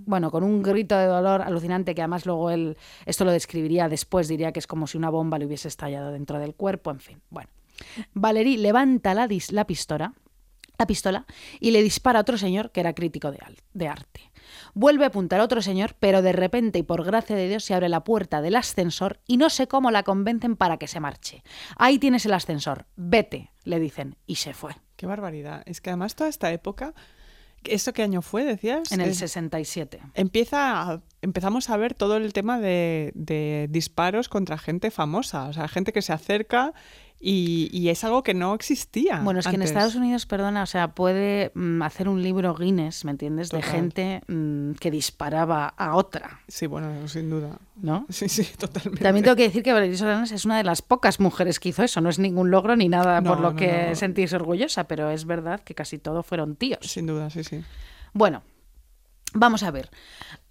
bueno, con un grito de dolor alucinante que además luego él, esto lo describiría después, diría que es como si una bomba le hubiese estallado dentro del cuerpo, en fin. Bueno. Valerie levanta la, dis- la pistola la pistola y le dispara a otro señor que era crítico de, al- de arte. Vuelve a apuntar otro señor, pero de repente y por gracia de Dios se abre la puerta del ascensor y no sé cómo la convencen para que se marche. Ahí tienes el ascensor, vete, le dicen, y se fue. Qué barbaridad. Es que además toda esta época, ¿esto qué año fue, decías? En el Es- 67. empieza empezamos a ver todo el tema de, de disparos contra gente famosa, o sea, gente que se acerca y, y es algo que no existía. Bueno, es que en. Estados Unidos, perdona, o sea, puede mm, hacer un libro Guinness, ¿me entiendes? De gente mm, que disparaba a otra, Sí, bueno, sin duda. ¿no? Sí, sí, totalmente. También tengo que decir que Valerie Solanas es una de las pocas mujeres que hizo eso. No es ningún logro ni nada por lo no, que no. sentirse orgullosa, pero es verdad que casi todo fueron tíos. Sin duda, sí, sí. Bueno, vamos a ver.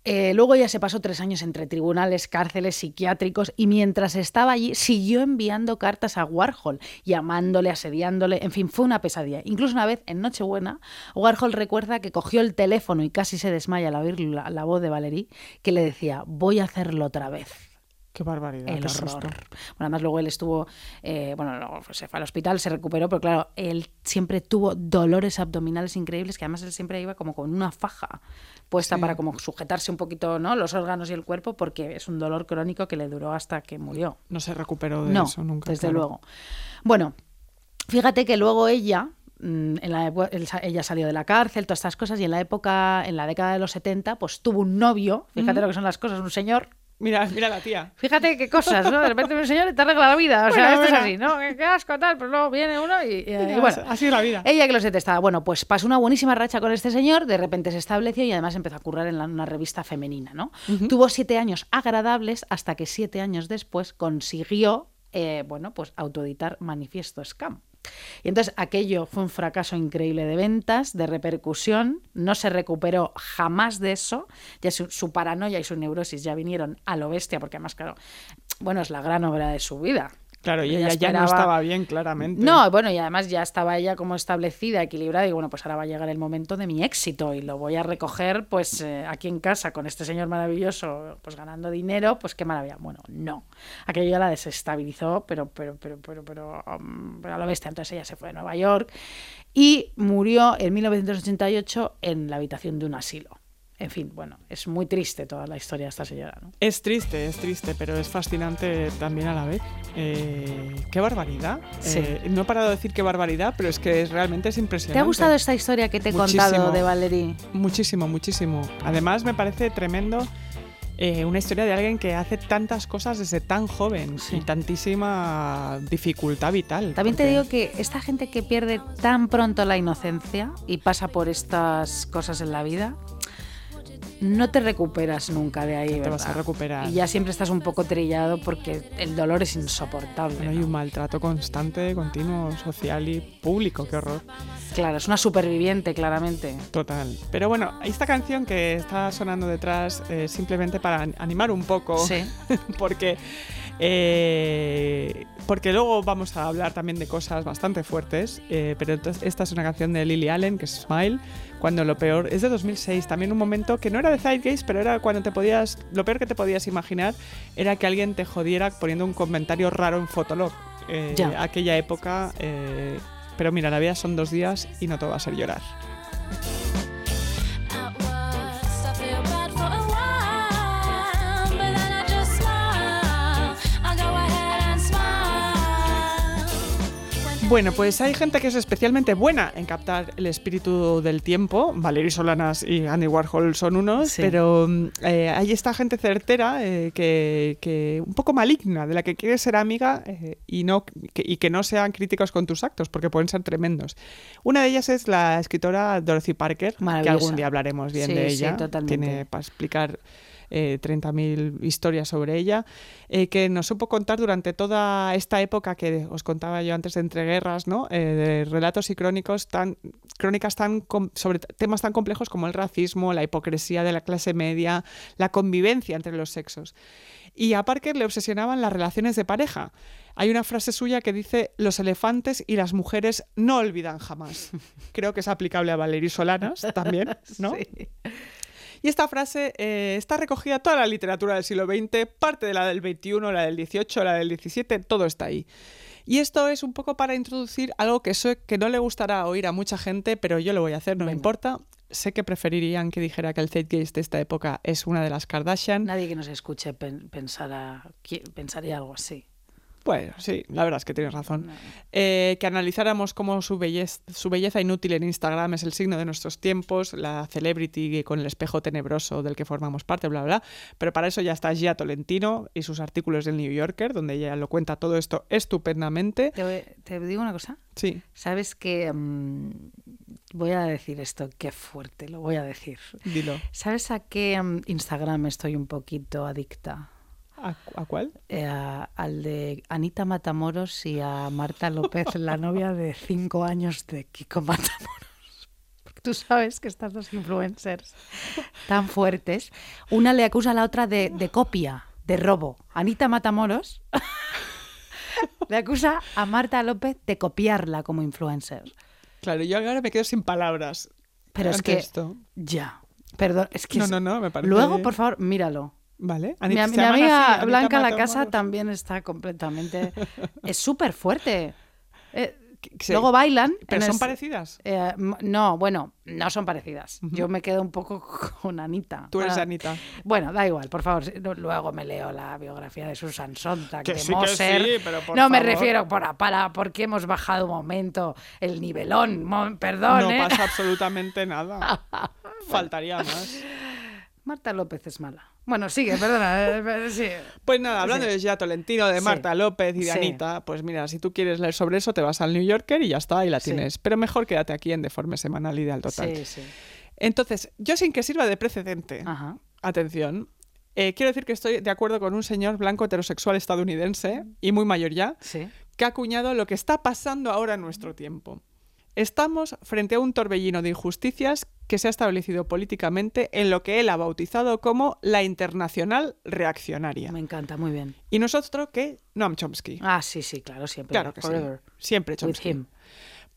Eh, luego ya se pasó tres años entre tribunales, cárceles, psiquiátricos y mientras estaba allí siguió enviando cartas a Warhol, llamándole, asediándole, en fin, fue una pesadilla. Incluso una vez en Nochebuena, Warhol recuerda que cogió el teléfono y casi se desmaya al oír la, la voz de Valerie que le decía, voy a hacerlo otra vez. Qué barbaridad. El qué horror. Bueno, además luego él estuvo, eh, bueno, luego se fue al hospital, se recuperó, pero claro, él siempre tuvo dolores abdominales increíbles, que además él siempre iba como con una faja puesta Sí. para como sujetarse un poquito, ¿no? Los órganos y el cuerpo, porque es un dolor crónico que le duró hasta que murió. No se recuperó de No, eso nunca. desde claro. luego. Bueno, fíjate que luego ella, mm, en la ella salió de la cárcel, todas estas cosas, y en la época, en la década de los 70, pues tuvo un novio, fíjate lo que son las cosas, un señor Mira, mira la tía. Fíjate qué cosas, ¿no? De repente un señor te arregla la vida. O sea, esto es así, ¿no? Qué- Qué asco, tal. Pues luego viene uno y, y- y Mira, bueno. Así es la vida. Ella que los detestaba. Bueno, pues pasó una buenísima racha con este señor, de repente se estableció y además empezó a currar en la- una revista femenina, ¿no? Tuvo siete años agradables hasta que siete años después consiguió, eh, bueno, pues autoeditar Manifiesto Scam. Y entonces aquello fue un fracaso increíble de ventas, de repercusión, no se recuperó jamás de eso, ya su, paranoia y su neurosis ya vinieron a lo bestia, porque además, claro, bueno, es la gran obra de su vida. Claro, y Ella ella ya no estaba bien, claramente. No, bueno, y además ya estaba ella como establecida, equilibrada, y bueno, pues ahora va a llegar el momento de mi éxito y lo voy a recoger pues eh, aquí en casa con este señor maravilloso, pues ganando dinero, pues qué maravilla. Bueno, no. Aquello ya la desestabilizó, pero, pero, pero, pero, pero, um, pero a lo bestia. Entonces ella se fue a Nueva York y murió en 1988 en la habitación de un asilo. En fin, bueno, es muy triste toda la historia de esta señora, ¿no? Es triste, es triste, pero es fascinante también a la vez. Eh, ¡Qué barbaridad! Sí. Eh, no he parado de decir qué barbaridad, pero es que es, realmente es impresionante. ¿Te ha gustado esta historia que te he Muchísimo. contado de Valerie? Muchísimo, muchísimo. Además, me parece tremendo eh, una historia de alguien que hace tantas cosas desde tan joven Sí. y tantísima dificultad vital. También te porque- digo que esta gente que pierde tan pronto la inocencia y pasa por estas cosas en la vida, no te recuperas nunca de ahí, te ¿verdad? vas a recuperar. Y ya siempre estás un poco trillado porque el dolor es insoportable. Bueno, hay ¿no? un maltrato constante, continuo, social y público, qué horror. Claro, es una superviviente, claramente. Total. Pero bueno, esta canción que está sonando detrás, eh, simplemente para an- animar un poco, Sí. porque, eh, porque luego vamos a hablar también de cosas bastante fuertes, eh, pero entonces esta es una canción de Lily Allen, que es Smile, cuando lo peor, es de 2006, también un momento que no era de Zeitgeist, pero era cuando te podías, lo peor que te podías imaginar era que alguien te jodiera poniendo un comentario raro en Fotolog. Eh, Ya. Aquella época... eh, pero mira, la vida son dos días y no todo va a ser llorar. Bueno, pues hay gente que es especialmente buena en captar el espíritu del tiempo. Valery Solanas y Andy Warhol son unos, Sí. pero mm, eh, hay esta gente certera eh, que, que un poco maligna, de la que quieres ser amiga eh, y, no, que, y que no sean críticos con tus actos, porque pueden ser tremendos. Una de ellas es la escritora Dorothy Parker, que algún día hablaremos bien Sí, de sí, ella. totalmente. Tiene para explicar eh, 30.000 historias sobre ella, eh, que nos supo contar durante toda esta época que os contaba yo antes de entreguerras, ¿no? Eh, de relatos y crónicos tan, crónicas tan sobre temas tan complejos como el racismo, la hipocresía de la clase media, la convivencia entre los sexos. Y a Parker le obsesionaban las relaciones de pareja. Hay una frase suya que dice, los elefantes y las mujeres no olvidan jamás. Creo que es aplicable a Valery Solanas también, ¿no? Sí. Y esta frase eh, está recogida toda la literatura del siglo XX, parte de la del XXI, la del XVIII, la del XVII, todo está ahí. Y esto es un poco para introducir algo que, que no le gustará oír a mucha gente, pero yo lo voy a hacer, no me importa. Sé que preferirían que dijera que el Zeitgeist de esta época es una de las Kardashian. Nadie que nos escuche pen- pensará, qui- pensaría algo así. Bueno, sí, la verdad es que tienes razón. Eh, que analizáramos cómo su belleza, su belleza inútil en Instagram es el signo de nuestros tiempos, la celebrity con el espejo tenebroso del que formamos parte, bla, bla. Pero para eso ya está Gia Tolentino y sus artículos del New Yorker, donde ella lo cuenta todo esto estupendamente. Te digo una cosa. Sí, Sabes que mm, voy a decir esto, qué fuerte, lo voy a decir. dilo. ¿Sabes a qué mm, Instagram estoy un poquito adicta? ¿A, a cuál? Eh, a- al de Anita Matamoros y a Marta López, la novia de cinco años de Kiko Matamoros. Porque tú sabes que estas dos influencers tan fuertes, una le acusa a la otra de, de copia, de robo. Anita Matamoros le acusa a Marta López de copiarla como influencer. Claro, yo ahora me quedo sin palabras. Pero es que esto. ya, perdón, es que No, no, no, me parece... luego por favor míralo. Vale. Mi, mi amiga así, Blanca La Casa también está completamente. es súper fuerte. Eh, Luego bailan. ¿Pero son parecidas? eh, no, bueno, no son parecidas. Yo me quedo un poco con Anita. Tú eres Ah, Anita. Bueno, da igual, por favor. Luego me leo la biografía de Susan Sontag, Que de sí, que Moser. sí, pero por no me refiero para, para porque hemos bajado un momento el nivelón. perdón, No ¿eh? pasa absolutamente nada. Faltaría más. Marta López es mala. Bueno, sigue, perdona. eh, sí. Pues nada, hablando Sí. de Gia Tolentino, de Sí. Marta López y de. Anita, pues mira, si tú quieres leer sobre eso, te vas al New Yorker y ya está, y la tienes. Pero mejor quédate aquí en Deforme Semanal Ideal Total. Sí, sí. Entonces, yo sin que sirva de precedente, Ajá. atención, eh, quiero decir que estoy de acuerdo con un señor blanco heterosexual estadounidense y muy mayor ya, que ha acuñado lo que está pasando ahora en nuestro tiempo. Estamos frente a un torbellino de injusticias que se ha establecido políticamente en lo que él ha bautizado como la internacional reaccionaria. Me encanta, muy bien. Y nosotros que Noam Chomsky. Ah, sí, sí, claro, siempre. claro que Forever. sí. Siempre With Chomsky. him.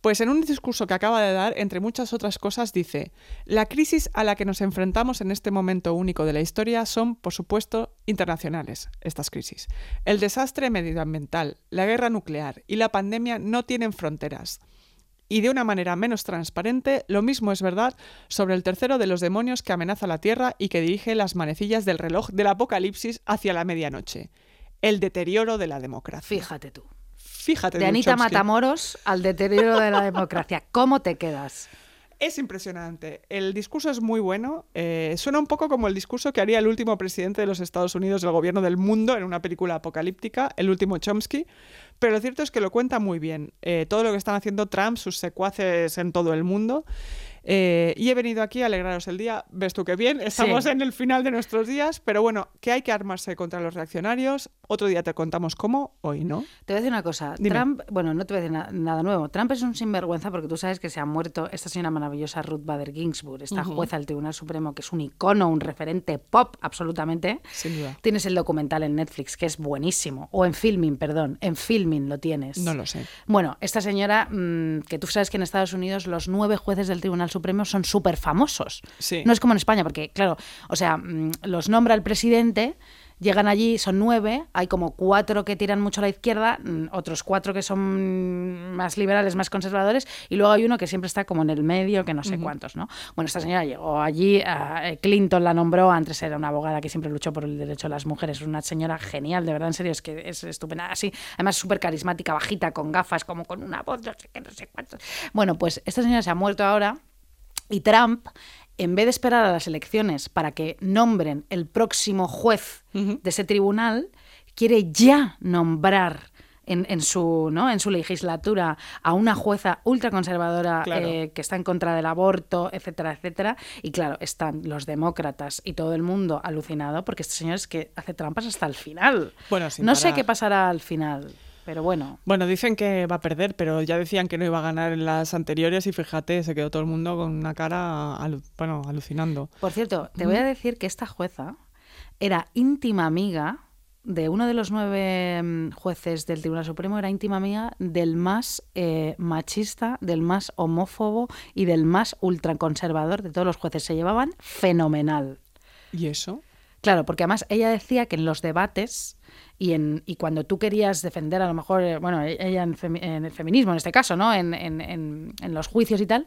Pues en un discurso que acaba de dar, entre muchas otras cosas, dice, la crisis a la que nos enfrentamos en este momento único de la historia son, por supuesto, internacionales, estas crisis. El desastre medioambiental, la guerra nuclear y la pandemia no tienen fronteras. Y de una manera menos transparente, lo mismo es verdad sobre el tercero de los demonios que amenaza la Tierra y que dirige las manecillas del reloj del apocalipsis hacia la medianoche. El deterioro de la democracia. Fíjate tú. Fíjate. De Anita Chomsky. Matamoros al deterioro de la democracia. ¿Cómo te quedas? Es impresionante. El discurso es muy bueno. eh, suena un poco como el discurso que haría el último presidente de los Estados Unidos del gobierno del mundo en una película apocalíptica, el último Chomsky. Pero lo cierto es que lo cuenta muy bien. eh, todo lo que están haciendo Trump, sus secuaces en todo el mundo. Eh, y he venido aquí a alegraros el día. Ves tú qué bien. Estamos Sí. en el final de nuestros días. Pero bueno, que hay que armarse contra los reaccionarios. Otro día te contamos cómo, hoy no. Te voy a decir una cosa. Dime. Trump, bueno, no te voy a decir na- nada nuevo. Trump es un sinvergüenza porque tú sabes que se ha muerto esta señora maravillosa Ruth Bader Ginsburg, esta jueza del Tribunal Supremo que es un icono, un referente pop absolutamente. Sin duda. Tienes el documental en Netflix que es buenísimo. O en Filming, perdón. En Filming lo tienes. No lo sé. Bueno, esta señora, mm, que tú sabes que en Estados Unidos los nueve jueces del Tribunal Supremo son súper famosos. Sí. No es como en España, porque, claro, o sea, mm, los nombra el presidente, llegan allí, son nueve, hay como cuatro que tiran mucho a la izquierda, mm, otros cuatro que son más liberales, más conservadores, y luego hay uno que siempre está como en el medio, que no sé cuántos, ¿no? Bueno, esta señora llegó allí, eh, Clinton la nombró, antes era una abogada que siempre luchó por el derecho de las mujeres, una señora genial, de verdad, en serio, es que es estupenda, así, además súper carismática, bajita, con gafas, como con una voz, no sé qué, no sé cuántos. Bueno, pues esta señora se ha muerto ahora, y Trump, en vez de esperar a las elecciones para que nombren el próximo juez de ese tribunal, quiere ya nombrar en, en su, ¿no? en su legislatura a una jueza ultraconservadora Claro. eh, que está en contra del aborto, etcétera, etcétera. Y claro, están los demócratas y todo el mundo alucinado porque este señor es que hace trampas hasta el final. Bueno, no sé qué pasará al final, pero bueno. Bueno, dicen que va a perder, pero ya decían que no iba a ganar en las anteriores y fíjate, se quedó todo el mundo con una cara alu- bueno, alucinando. Por cierto, te voy a decir que esta jueza era íntima amiga de uno de los nueve mm, jueces del Tribunal Supremo, era íntima amiga del más eh, machista, del más homófobo y del más ultraconservador de todos los jueces. Se llevaban fenomenal. ¿Y eso? Claro, porque además ella decía que en los debates y, en, y cuando tú querías defender a lo mejor, eh, bueno, ella en, femi- en el feminismo en este caso, ¿no? En, en- los juicios y tal,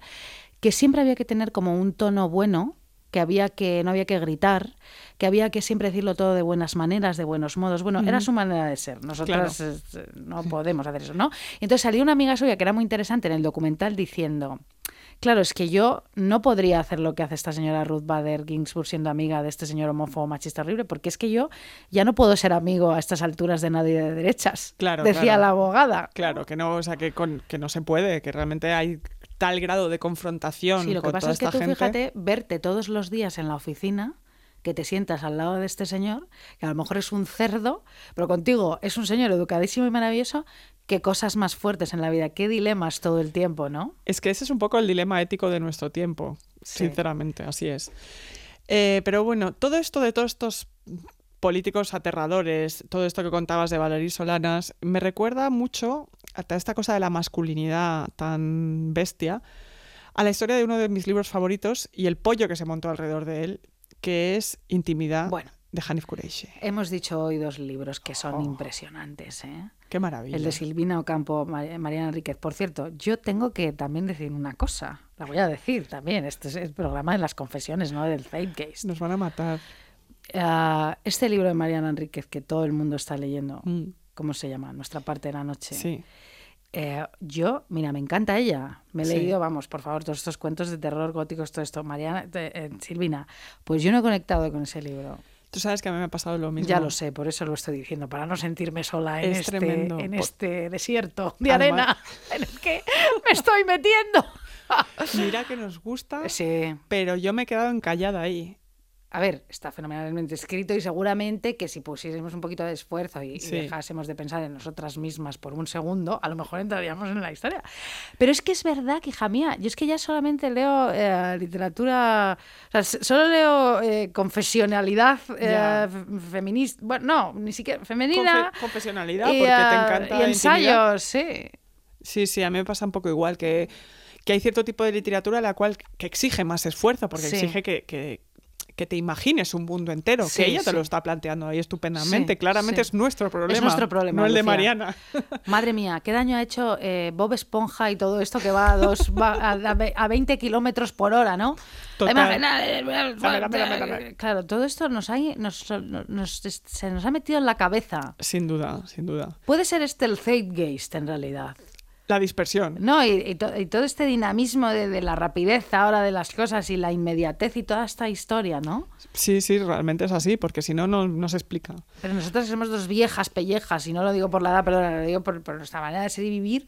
que siempre había que tener como un tono bueno, que había que no había que gritar, que había que siempre decirlo todo de buenas maneras, de buenos modos. Bueno, era su manera de ser. Nosotras eh, no podemos hacer eso, ¿no? Y entonces salió una amiga suya que era muy interesante en el documental diciendo, Claro, es que yo no podría hacer lo que hace esta señora Ruth Bader Ginsburg siendo amiga de este señor homófobo machista horrible, porque es que yo ya no puedo ser amigo a estas alturas de nadie de derechas. Claro, decía claro. la abogada. Claro, que no, o sea, que, con- que no se puede, que realmente hay tal grado de confrontación Sí, lo que con pasa toda es que tú gente. fíjate verte todos los días en la oficina que te sientas al lado de este señor, que a lo mejor es un cerdo, pero contigo es un señor educadísimo y maravilloso, qué cosas más fuertes en la vida, qué dilemas todo el tiempo, ¿no? Es que ese es un poco el dilema ético de nuestro tiempo, Sí. sinceramente, así es. Eh, pero bueno, todo esto de todos estos políticos aterradores, todo esto que contabas de Valery Solanas, me recuerda mucho a esta cosa de la masculinidad tan bestia, a la historia de uno de mis libros favoritos y el pollo que se montó alrededor de él, que es Intimidad Bueno. de Hanif Kureishi. Hemos dicho hoy dos libros que son impresionantes, ¿eh? Qué maravilla. El de Silvina Ocampo, Mar- Mariana Enríquez. Por cierto, yo tengo que también decir una cosa. La voy a decir también. Este es el programa de las confesiones, ¿no? Del Zeitgeist. Nos van a matar. Ah, este libro de Mariana Enríquez que todo el mundo está leyendo, Mm, ¿cómo se llama? Nuestra parte de la noche. sí. Eh, yo, mira, me encanta ella. Me he Sí. leído, vamos, por favor, todos estos cuentos de terror góticos, todo esto. Mariana, eh, Silvina, pues yo no he conectado con ese libro. Tú sabes que a mí me ha pasado lo mismo. Ya lo sé, por eso lo estoy diciendo, para no sentirme sola en, Es este, tremendo. en este desierto de arena en el que me estoy metiendo. Mira que nos gusta, Sí. pero yo me he quedado encallada ahí. A ver, está fenomenalmente escrito y seguramente que si pusiésemos un poquito de esfuerzo y, y Sí. dejásemos de pensar en nosotras mismas por un segundo, a lo mejor entraríamos en la historia. Pero es que es verdad que, hija mía, yo es que ya solamente leo eh, literatura, o sea, solo leo eh, confesionalidad Ya. feminista, bueno, no, ni siquiera femenina. Confe- confesionalidad, y, porque te ah, encanta. Y ensayos, sí. Sí, sí, a mí me pasa un poco igual, que, que hay cierto tipo de literatura la cual que exige más esfuerzo, porque Sí. exige que, que- que te imagines un mundo entero, Sí, que ella te lo está planteando ahí estupendamente. Sí, sí. es nuestro problema. Es nuestro problema, No el de. Mariana. Madre mía, ¿qué daño ha hecho eh, Bob Esponja y todo esto que va a, dos, va a, a ve- a 20 kilómetros por hora, ¿no? Total. Claro, todo esto nos ha, nos- nos- se nos ha metido en la cabeza. Sin duda, sin duda. Puede ser este el zeitgeist en realidad. La dispersión. No, y, y to- y todo este dinamismo de, de la rapidez ahora de las cosas y la inmediatez y toda esta historia, ¿no? Sí, sí, realmente es así, porque si no, no, se explica. Pero nosotros somos dos viejas pellejas, y no lo digo por la edad, perdón, lo digo por, por nuestra manera de ser y vivir.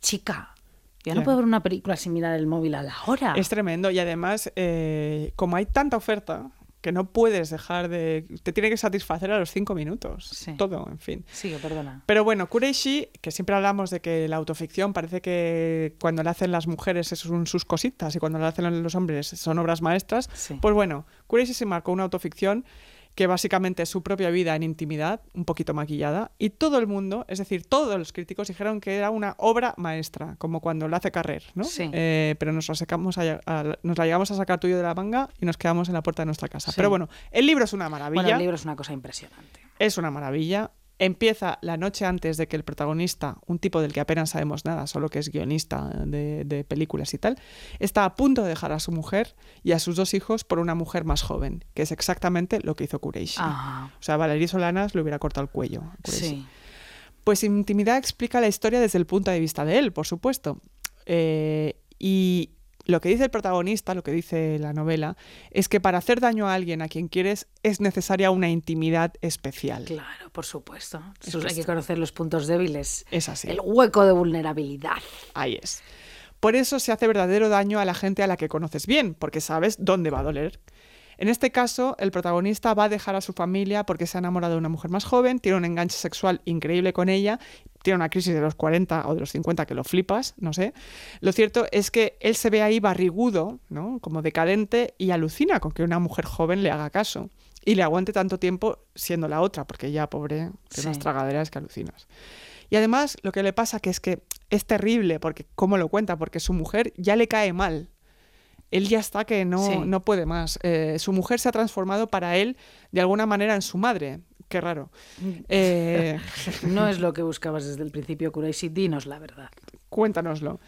Chica, yo no puedo ver una película sin mirar el móvil a la hora. Es tremendo y además, eh, como hay tanta oferta, que no puedes dejar de... Te tiene que satisfacer a los cinco minutos. Sí. Todo, en fin. Sí, perdona. Pero bueno, Kureishi, que siempre hablamos de que la autoficción parece que cuando la hacen las mujeres son sus cositas y cuando la hacen los hombres son obras maestras, Sí. pues bueno, Kureishi se marcó una autoficción que básicamente es su propia vida en intimidad, un poquito maquillada, y todo el mundo, es decir, todos los críticos dijeron que era una obra maestra, como cuando la hace Carrer, ¿no? Sí. Eh, pero nos la, sacamos a- a- nos la llegamos a sacar tuyo de la manga y nos quedamos en la puerta de nuestra casa. Sí. Pero bueno, el libro es una maravilla. Bueno, el libro es una cosa impresionante. Es una maravilla. Empieza la noche antes de que el protagonista, un tipo del que apenas sabemos nada, solo que es guionista de, de películas y tal, está a punto de dejar a su mujer y a sus dos hijos por una mujer más joven, que es exactamente lo que hizo Kureishi. Ah, O sea, Valerie Solanas le hubiera cortado el cuello. a Kureishi. sí. Pues Intimidad explica la historia desde el punto de vista de él, por supuesto. Eh, y lo que dice el protagonista, lo que dice la novela, es que para hacer daño a alguien a quien quieres es necesaria una intimidad especial. Claro, por supuesto. Es hay que conocer los puntos débiles. Es así. El hueco de vulnerabilidad. Ahí es. Por eso se hace verdadero daño a la gente a la que conoces bien, porque sabes dónde va a doler. En este caso, el protagonista va a dejar a su familia porque se ha enamorado de una mujer más joven, tiene un enganche sexual increíble con ella, tiene una crisis de los 40 o de los 50 que lo flipas, no sé. Lo cierto es que él se ve ahí barrigudo, ¿no? como decadente, y alucina con que una mujer joven le haga caso y le aguante tanto tiempo siendo la otra, porque ya, pobre, tiene Sí. unas tragaderas que alucinas. Y además lo que le pasa que es que es terrible, porque cómo lo cuenta, porque su mujer ya le cae mal. Él ya está que no, Sí. no puede más. Eh, su mujer se ha transformado para él de alguna manera en su madre. Qué raro. Eh, No es lo que buscabas desde el principio, Kureishi. Dinos la verdad. cuéntanoslo.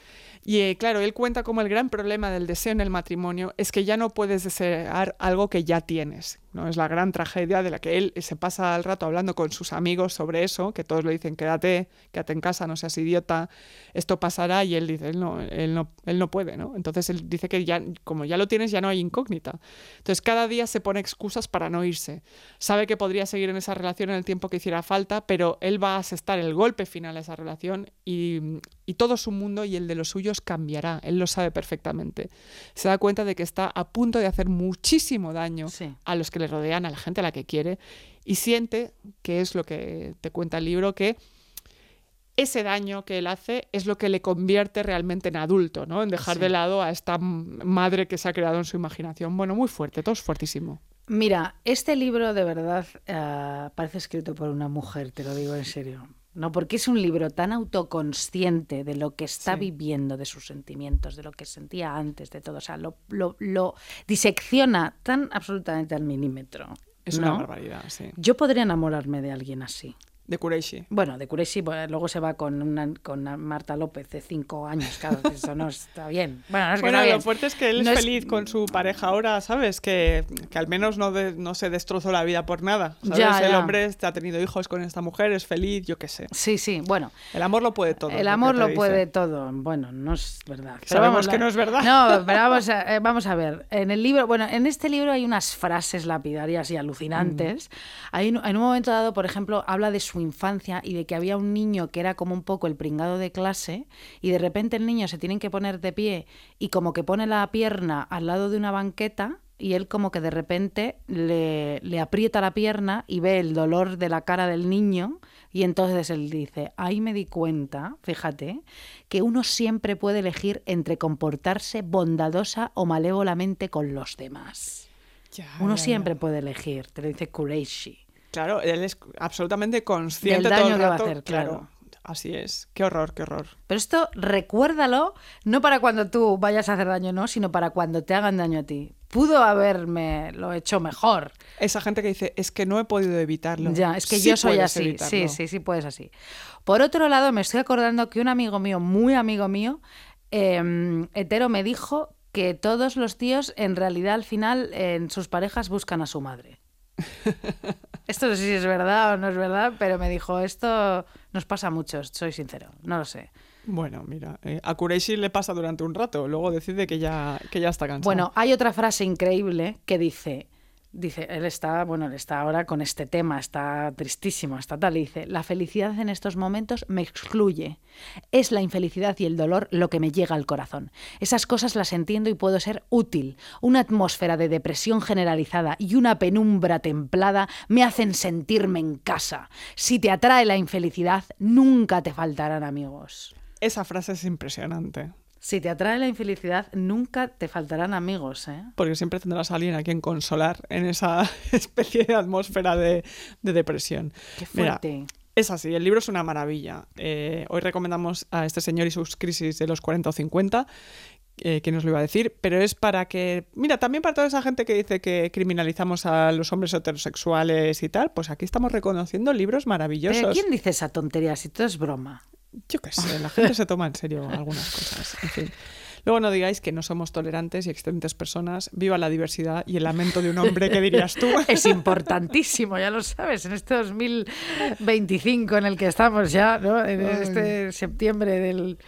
Y eh, claro, él cuenta como el gran problema del deseo en el matrimonio es que ya no puedes desear algo que ya tienes. ¿no? Es la gran tragedia de la que él se pasa el rato hablando con sus amigos sobre eso, que todos le dicen quédate, quédate en casa, no seas idiota, esto pasará, y él dice, él no, él no, él no puede, ¿no? Entonces él dice que ya, como ya lo tienes, ya no hay incógnita. Entonces cada día se pone excusas para no irse. Sabe que podría seguir en esa relación en el tiempo que hiciera falta, pero él va a asestar el golpe final a esa relación y, y todo su mundo y el de los suyos cambiará. Él lo sabe perfectamente. Se da cuenta de que está a punto de hacer muchísimo daño Sí. a los que le rodean, a la gente a la que quiere, y siente, que es lo que te cuenta el libro, que ese daño que él hace es lo que le convierte realmente en adulto, ¿no? En dejar Sí. de lado a esta madre que se ha creado en su imaginación. Bueno, muy fuerte, todo es fuertísimo. Mira, este libro de verdad eh, parece escrito por una mujer, te lo digo en serio. No, porque es un libro tan autoconsciente de lo que está Sí. viviendo, de sus sentimientos, de lo que sentía antes, de todo. O sea, lo, lo- lo disecciona tan absolutamente al milímetro. Es una barbaridad, sí. Yo podría enamorarme de alguien así. De Kureishi. Bueno, de Kureishi pues, luego se va con, una, con una Marta López de cinco años, claro, que eso no está bien. Bueno, no es que Bueno, lo fuerte es que él No es feliz con su pareja ahora, ¿sabes? Que, que al menos no, de- no se destrozó la vida por nada. ¿sabes? Ya, el ya. hombre este ha tenido hijos con esta mujer, es feliz, yo qué sé. Sí, sí, bueno. El amor lo puede todo. El amor lo puede todo. Bueno, no es verdad. Pero Sabemos vamos, que la- no es verdad. No, pero vamos a, eh, vamos a ver. En el libro, bueno, en este libro hay unas frases lapidarias y alucinantes. Mm. Hay en un momento dado, por ejemplo, habla de su infancia y de que había un niño que era como un poco el pringado de clase y de repente el niño se tiene que poner de pie y como que pone la pierna al lado de una banqueta y él como que de repente le, le aprieta la pierna y ve el dolor de la cara del niño y entonces él dice, ahí me di cuenta, fíjate, que uno siempre puede elegir entre comportarse bondadosa o malévolamente con los demás. Ya, Uno ya, ya. siempre puede elegir, te lo dice Kureishi. Claro, él es absolutamente consciente Del daño todo el que va a rato, hacer, claro. Así es. Qué horror, qué horror. Pero esto recuérdalo, no para cuando tú vayas a hacer daño, no, sino para cuando te hagan daño a ti. Pudo haberme lo hecho mejor. Esa gente que dice, es que no he podido evitarlo. Ya, es que Sí yo soy así. evitarlo. Sí, sí, sí, puedes así. Por otro lado, me estoy acordando que un amigo mío, muy amigo mío, eh, hetero, me dijo que todos los tíos, en realidad, al final, en sus parejas buscan a su madre. Esto no sé si es verdad o no es verdad, pero me dijo, esto nos pasa a muchos, soy sincero, no lo sé. Bueno, mira, eh, a Kureishi le pasa durante un rato, luego decide que ya, que ya está cansado. Bueno, hay otra frase increíble que dice, dice, él está, bueno, él está ahora con este tema, está tristísimo, está tal, y dice, la felicidad en estos momentos me excluye. Es la infelicidad y el dolor lo que me llega al corazón. Esas cosas las entiendo y puedo ser útil. Una atmósfera de depresión generalizada y una penumbra templada me hacen sentirme en casa. Si te atrae la infelicidad, nunca te faltarán amigos. Esa frase es impresionante, Si te atrae la infelicidad, nunca te faltarán amigos, ¿eh? porque siempre tendrás a alguien a quien consolar en esa especie de atmósfera de, de depresión. Qué Mira, fuerte. Es así, el libro es una maravilla. Eh, hoy recomendamos a este señor y sus crisis de los 40 o 50, eh, que nos lo iba a decir, pero es para que, mira, también para toda esa gente que dice que criminalizamos a los hombres heterosexuales y tal, pues aquí estamos reconociendo libros maravillosos. ¿Pero quién dice esa tontería si todo es broma? Yo qué sé, la gente se toma en serio algunas cosas. En fin. Luego no digáis que no somos tolerantes y excelentes personas. Viva la diversidad y el lamento de un hombre, ¿qué dirías tú? Es importantísimo, ya lo sabes, en este 2025 en el que estamos ya, ¿no? En este septiembre del...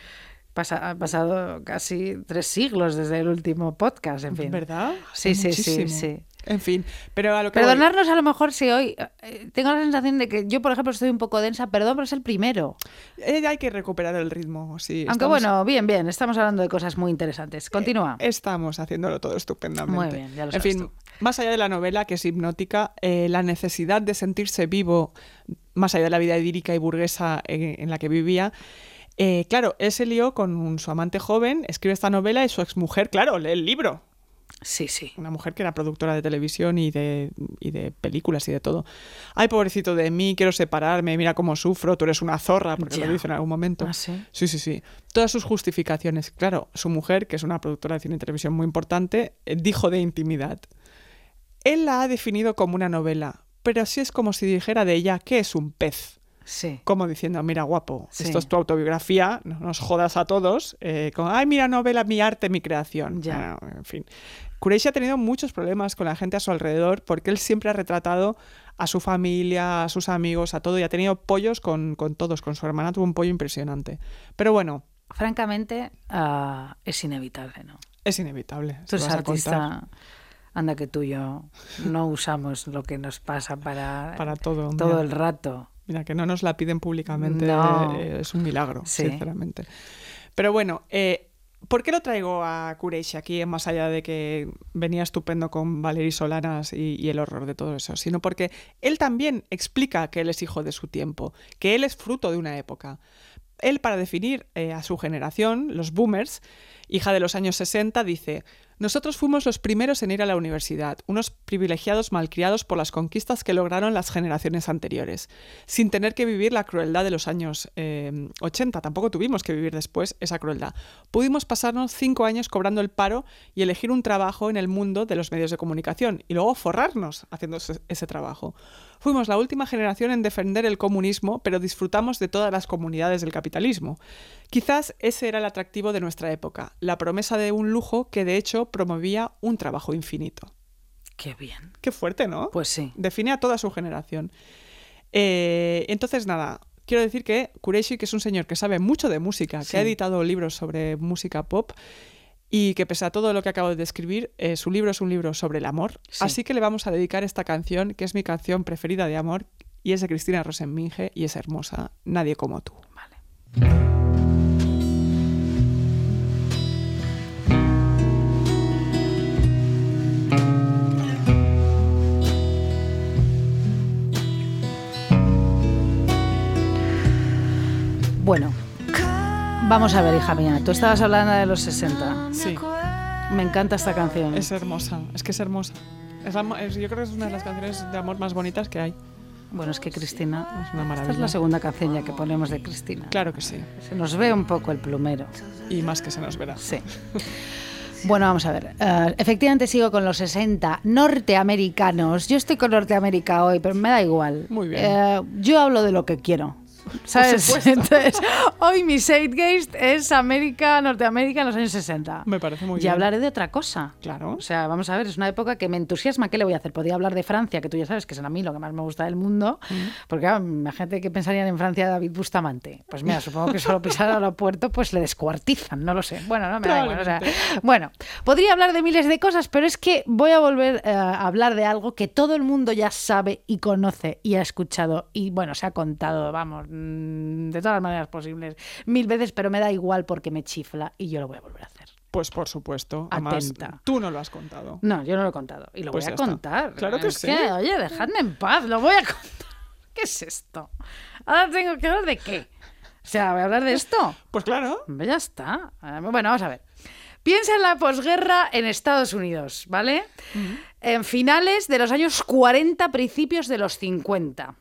pasa- han pasado casi tres siglos desde el último podcast, en fin. ¿Verdad? Sí, sí, sí, sí. En fin, pero a lo que voy- Perdonarnos a lo mejor si hoy... eh, tengo la sensación de que yo, por ejemplo, estoy un poco densa, perdón, pero es el primero. Eh, hay que recuperar el ritmo, sí. Aunque estamos- bueno, bien, bien, estamos hablando de cosas muy interesantes. Continúa. Estamos haciéndolo todo estupendamente. Muy bien, ya lo En sabes fin, tú. más allá de la novela, que es hipnótica, eh, la necesidad de sentirse vivo, más allá de la vida idílica y burguesa en, en la que vivía, eh, claro, él se lió con un- su amante joven, escribe esta novela y su exmujer, claro, lee el libro. Sí, sí. Una mujer que era productora de televisión y de, y de películas y de todo. Ay, pobrecito de mí, quiero separarme, mira cómo sufro, tú eres una zorra, porque Ya. lo dice en algún momento. ¿Ah, sí? Sí, sí, sí. Todas sus justificaciones. Claro, su mujer, que es una productora de cine y televisión muy importante, eh, dijo de intimidad. Él la ha definido como una novela, pero así es como si dijera de ella que es un pez. Sí. Como diciendo, mira, guapo, Sí. esto es tu autobiografía, no nos jodas a todos, eh, con, ay, mira, novela, mi arte, mi creación. Ya. Ah, en fin. Kureishi ha tenido muchos problemas con la gente a su alrededor porque él siempre ha retratado a su familia, a sus amigos, a todo, y ha tenido pollos con, con todos. Con su hermana tuvo un pollo impresionante. Pero bueno, Francamente, ah, es inevitable, ¿no? es inevitable. Tú eres artista, anda que tú y yo no usamos lo que nos pasa para, Para todo. todo el rato. Mira, que no nos la piden públicamente No. eh, es un milagro, Sí. sinceramente. Pero bueno, eh, ¿por qué lo traigo a Kureishi aquí, más allá de que venía estupendo con Valery Solanas y, y el horror de todo eso? Sino porque él también explica que él es hijo de su tiempo, que él es fruto de una época. Él, para definir eh, a su generación, los boomers, hija de los años 60, dice, nosotros fuimos los primeros en ir a la universidad, unos privilegiados malcriados por las conquistas que lograron las generaciones anteriores, sin tener que vivir la crueldad de los años eh, 80. Tampoco tuvimos que vivir después esa crueldad. Pudimos pasarnos cinco años cobrando el paro y elegir un trabajo en el mundo de los medios de comunicación y luego forrarnos haciendo ese, ese trabajo. Fuimos la última generación en defender el comunismo, pero disfrutamos de todas las comunidades del capitalismo. Quizás ese era el atractivo de nuestra época, la promesa de un lujo que de hecho promovía un trabajo infinito. Qué bien. Qué fuerte, ¿no? Pues sí. Define a toda su generación. Eh, entonces, nada, quiero decir que Kureishi, que es un señor que sabe mucho de música, Sí. que ha editado libros sobre música pop y que pese a todo lo que acabo de describir, eh, su libro es un libro sobre el amor. Sí. Así que le vamos a dedicar esta canción, que es mi canción preferida de amor, y es de Cristina Rosenminge y es hermosa, Nadie como tú. Vale. Bueno, vamos a ver, hija mía. Tú estabas hablando de los 60. Sí, Me encanta esta canción. es hermosa, es que es hermosa. Es la mo- es- yo creo que es una de las canciones de amor más bonitas que hay. Bueno, es que Cristina. Es una Esta es maravilla. la segunda canción ya que ponemos de Cristina. Claro que sí. Se nos ve un poco el plumero. Y más que se nos verá. Sí. Bueno, vamos a ver. Eh, efectivamente sigo con los 60 norteamericanos. Yo estoy con Norteamérica hoy, pero me da igual. Muy bien. Eh, yo hablo de lo que quiero. ¿Sabes? Entonces, hoy mi Zeitgeist es América, Norteamérica en los años 60. Me parece muy y bien. hablaré de otra cosa. Claro. O sea, vamos a ver, es una época que me entusiasma. ¿Qué le voy a hacer? Podría hablar de Francia, que tú ya sabes que es a mí lo que más me gusta del mundo. Porque, claro, imagínate que pensarían en Francia David Bustamante. Pues mira, supongo que solo pisar al aeropuerto pues le descuartizan, no lo sé. Bueno, no me da igual. o sea, bueno, podría hablar de miles de cosas, pero es que voy a volver eh, a hablar de algo que todo el mundo ya sabe y conoce y ha escuchado y, bueno, se ha contado, vamos, mm, de todas las maneras posibles, mil veces, pero me da igual porque me chifla y yo lo voy a volver a hacer. Pues por supuesto. Además, Atenta. tú no lo has contado. No, yo no lo he contado. Y lo Pues voy a está. contar. Claro que Es sí. oye, dejadme en paz, lo voy a contar. ¿Qué es esto? Ahora tengo que hablar de qué. O sea, voy a hablar de esto. Pues claro. Ya está. Ah, Bueno, vamos a ver. Piensa en la posguerra en Estados Unidos, ¿vale? En finales de los años 40, principios de los 50.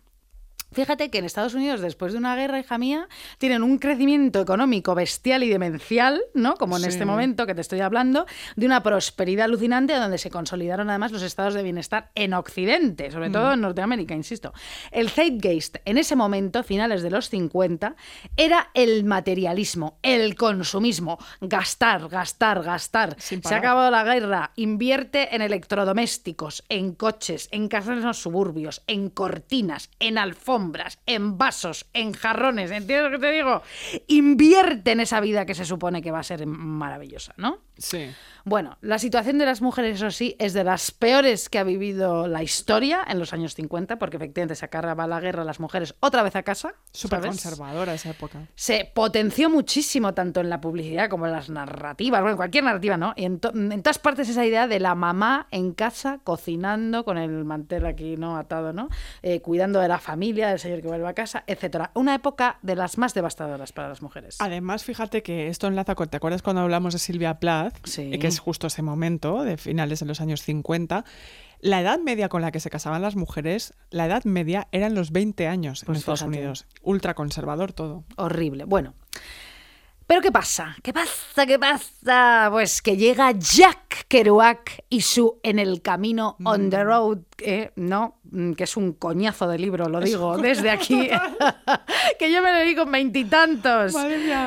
Fíjate que en Estados Unidos, después de una guerra, hija mía, tienen un crecimiento económico bestial y demencial, ¿no? Como en Sí. este momento que te estoy hablando, de una prosperidad alucinante donde se consolidaron además los estados de bienestar en Occidente, sobre todo en Norteamérica, insisto. El Zeitgeist en ese momento, finales de los 50, era el materialismo, el consumismo, gastar, gastar, gastar. Se ha acabado la guerra, invierte en electrodomésticos, en coches, en casas en los suburbios, en cortinas, en alfombras, en vasos, en jarrones, ¿entiendes lo que te digo? Invierte en esa vida que se supone que va a ser maravillosa, ¿no? Sí. Bueno, la situación de las mujeres, eso sí, es de las peores que ha vivido la historia en los años 50, porque efectivamente se acaba la guerra las mujeres otra vez a casa. Súper conservadora esa época. se potenció muchísimo tanto en la publicidad como en las narrativas, bueno, en cualquier narrativa, ¿no? Y en, to- en todas partes esa idea de la mamá en casa cocinando con el mantel aquí, ¿no? Atado, ¿no? Eh, cuidando de la familia, del señor que vuelve a casa, etcétera. Una época de las más devastadoras para las mujeres. Además, fíjate que esto enlaza con, ¿te acuerdas cuando hablamos de Silvia Plath? Sí. Que es justo ese momento, de finales de los años 50. La edad media con la que se casaban las mujeres, la edad media eran los 20 años Pues en Estados fíjate. Unidos. Ultra conservador todo. Horrible. Bueno. Pero ¿qué pasa? ¿Qué pasa? ¿Qué pasa? Pues que llega Jack Kerouac y su En el camino on the road, eh, ¿no? Mm, Que es un coñazo de libro, lo digo desde aquí. que yo me leí con veintitantos.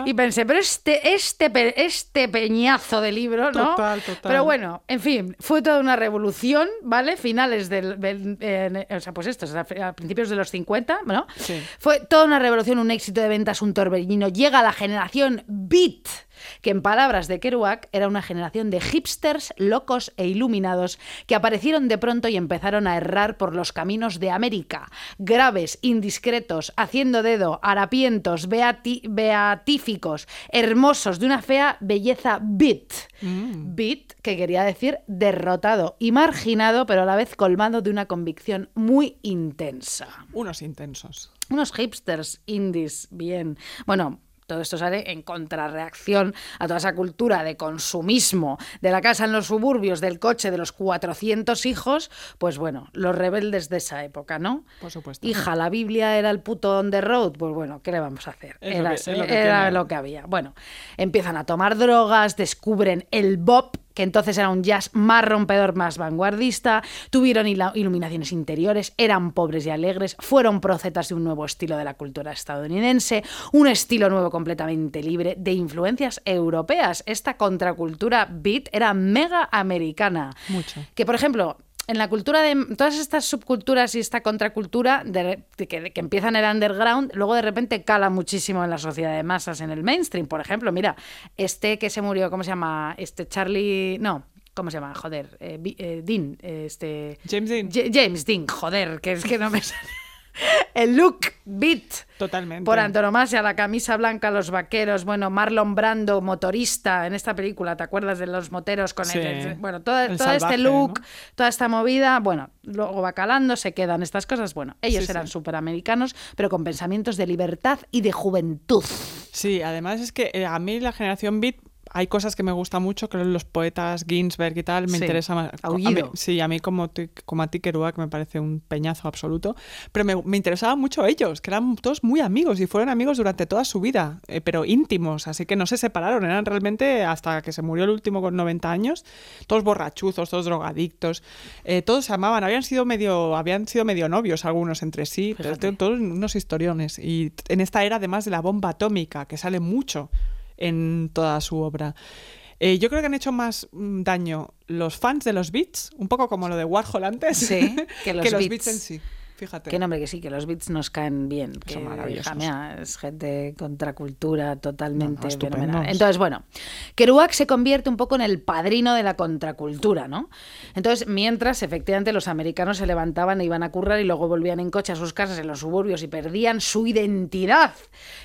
Y pensé, pero este, este, este peñazo de libro, ¿no? Total, total. Pero bueno, en fin, fue toda una revolución, ¿vale? Finales del. del- eh, o sea, pues esto, a principios de los 50, ¿no? Sí. Fue toda una revolución, un éxito de ventas, un torbellino. Llega la generación Beat, que en palabras de Kerouac era una generación de hipsters locos e iluminados que aparecieron de pronto y empezaron a errar por los caminos de América. Graves, indiscretos, haciendo dedo, harapientos, beati- beatíficos, hermosos, de una fea belleza beat. Beat, que quería decir derrotado y marginado, pero a la vez colmado de una convicción muy intensa Unos intensos. unos hipsters indies bien. Bueno, todo esto sale en contrarreacción a toda esa cultura de consumismo, de la casa en los suburbios, del coche, de los 400 hijos. Pues bueno, los rebeldes de esa época, ¿no? Por supuesto. Hija, la Biblia era el puto on the road. Pues bueno, ¿qué le vamos a hacer? Es lo era que- lo que era lo que había. Bueno, empiezan a tomar drogas, descubren el bop, que entonces era un jazz más rompedor, más vanguardista, tuvieron iluminaciones interiores, eran pobres y alegres, fueron procetas de un nuevo estilo de la cultura estadounidense, un estilo nuevo completamente libre de influencias europeas. Esta contracultura beat era mega americana. Mucho. Que, por ejemplo, en la cultura de todas estas subculturas y esta contracultura de, de que, de que empiezan en el underground, luego de repente cala muchísimo en la sociedad de masas, en el mainstream. Por ejemplo, mira, este que se murió, ¿cómo se llama? Este Charlie. No. ¿Cómo se llama? Joder. eh, eh, Dean. Este. James Dean. Ja- James Dean, joder, que es que no me sale. El look beat. Totalmente. Por antonomasia, la camisa blanca, los vaqueros, bueno, Marlon Brando, motorista en esta película, ¿te acuerdas de los moteros con Sí. el, bueno, todo, El todo este look, ¿no? toda esta movida, bueno, luego va calando, se quedan estas cosas, bueno, ellos Sí, eran sí. superamericanos, pero con pensamientos de libertad y de juventud. Sí, además es que eh, a mí la generación Beat hay cosas que me gustan mucho, que los poetas Ginsberg y tal, me Sí, interesa más. Aullido. A mí- sí, a mí como, como a ti, Kerouac, me parece un peñazo absoluto. Pero me, me interesaban mucho ellos, que eran todos muy amigos y fueron amigos durante toda su vida, eh, pero íntimos, así que no se separaron, eran realmente hasta que se murió el último con 90 años, todos borrachuzos, todos drogadictos, eh, todos se amaban, habían sido medio, habían sido medio novios algunos entre sí, pero todos unos historiones. Y en esta era, además de la bomba atómica, que sale mucho en toda su obra. Eh, yo creo que han hecho más mm, daño los fans de los Beats, un poco como lo de Warhol antes, Sí, que los Beats. Beats en sí. Fíjate. Que nombre que sí, que los beats nos caen bien. Que, Son maravillosos. hija mía, es gente contracultura totalmente No. Entonces, bueno, Kerouac se convierte un poco en el padrino de la contracultura, ¿no? Entonces, mientras efectivamente los americanos se levantaban e iban a currar y luego volvían en coche a sus casas en los suburbios y perdían su identidad.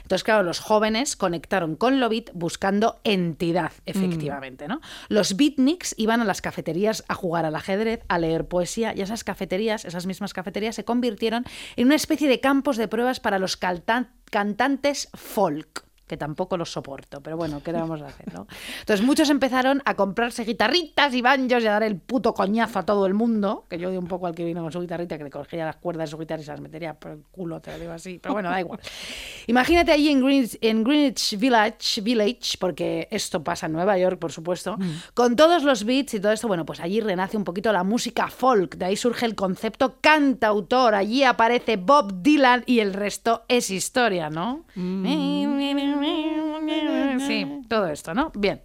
Entonces, claro, los jóvenes conectaron con lo beat buscando entidad, efectivamente, ¿no? Los beatniks iban a las cafeterías a jugar al ajedrez, a leer poesía y esas cafeterías, esas mismas cafeterías se convirtieron en una especie de campos de pruebas para los cantantes folk que tampoco los soporto, pero bueno, ¿qué le vamos a hacer, no? Entonces muchos empezaron a comprarse guitarritas y banjos y a dar el puto coñazo a todo el mundo, que yo di un poco al que vino con su guitarrita, que le cogía las cuerdas de su guitarra y se las metería por el culo, te lo digo así, pero bueno, da igual. Imagínate allí en Greenwich, en Greenwich Village, Village, porque esto pasa en Nueva York, por supuesto, con todos los beats y todo esto, bueno, pues allí renace un poquito la música folk, de ahí surge el concepto cantautor, allí aparece Bob Dylan y el resto es historia, ¿no? Sí, todo esto, ¿no? Bien.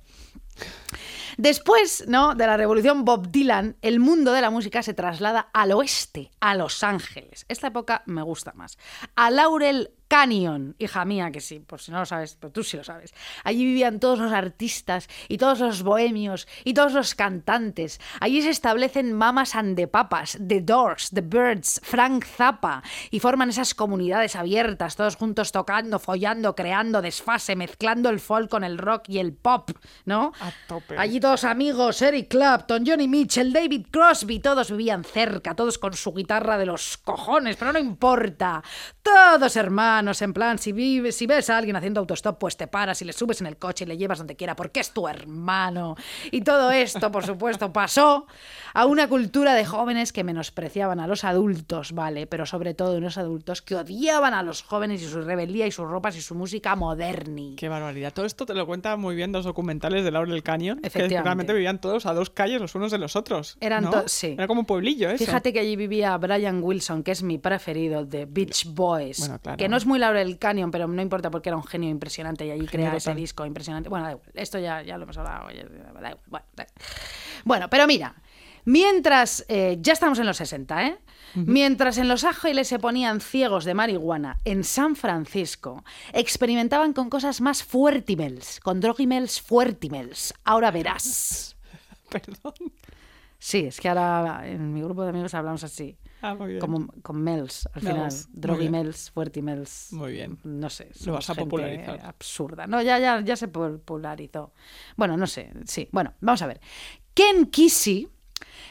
Después ¿no? de la revolución Bob Dylan, el mundo de la música se traslada al oeste, a Los Ángeles. Esta época me gusta más. A Laurel Canyon, hija mía, que sí, por si no lo sabes, pero tú sí lo sabes. Allí vivían todos los artistas y todos los bohemios y todos los cantantes. Allí se establecen Mamas and the Papas, The Doors, The Birds, Frank Zappa y forman esas comunidades abiertas, todos juntos tocando, follando, creando desfase, mezclando el folk con el rock y el pop, ¿no? A tope. Allí todos amigos, Eric Clapton, Johnny Mitchell, David Crosby, todos vivían cerca, todos con su guitarra de los cojones, pero no importa. Todos hermanos, en plan, si, vives, si ves a alguien haciendo autostop, pues te paras y le subes en el coche y le llevas donde quiera, porque es tu hermano. Y todo esto, por supuesto, pasó a una cultura de jóvenes que menospreciaban a los adultos, ¿vale? Pero sobre todo unos adultos que odiaban a los jóvenes y su rebeldía y sus ropas y su música moderni. Qué barbaridad. Todo esto te lo cuenta muy bien dos documentales de Laurel Canyon, que Efectivamente. realmente vivían todos a dos calles los unos de los otros. Eran ¿no? sí. Era como un pueblillo eso. Fíjate que allí vivía Brian Wilson, que es mi preferido de Beach Boys. Bueno, claro. Que no es muy Laurel Canyon, pero no importa porque era un genio impresionante y allí crea Genio ese total. disco impresionante. Bueno, da igual. Esto ya, ya lo hemos hablado. ya- da igual, da igual, Bueno, da- bueno, pero mira. Mientras, eh, ya estamos en los 60, ¿eh? Mientras en Los Ángeles se ponían ciegos de marihuana, en San Francisco experimentaban con cosas más fuertimels, con drogimels fuertimels. Ahora verás. Perdón. Sí, es que ahora en mi grupo de amigos hablamos así. Ah, muy bien. Como con Mels, al final. Bien. Mels, Fuerti Mels. Muy bien. No sé. Lo vas a gente popularizar. Absurda. No, ya, ya, ya se popularizó. Bueno, no sé. Sí. Bueno, vamos a ver. Ken Kesey,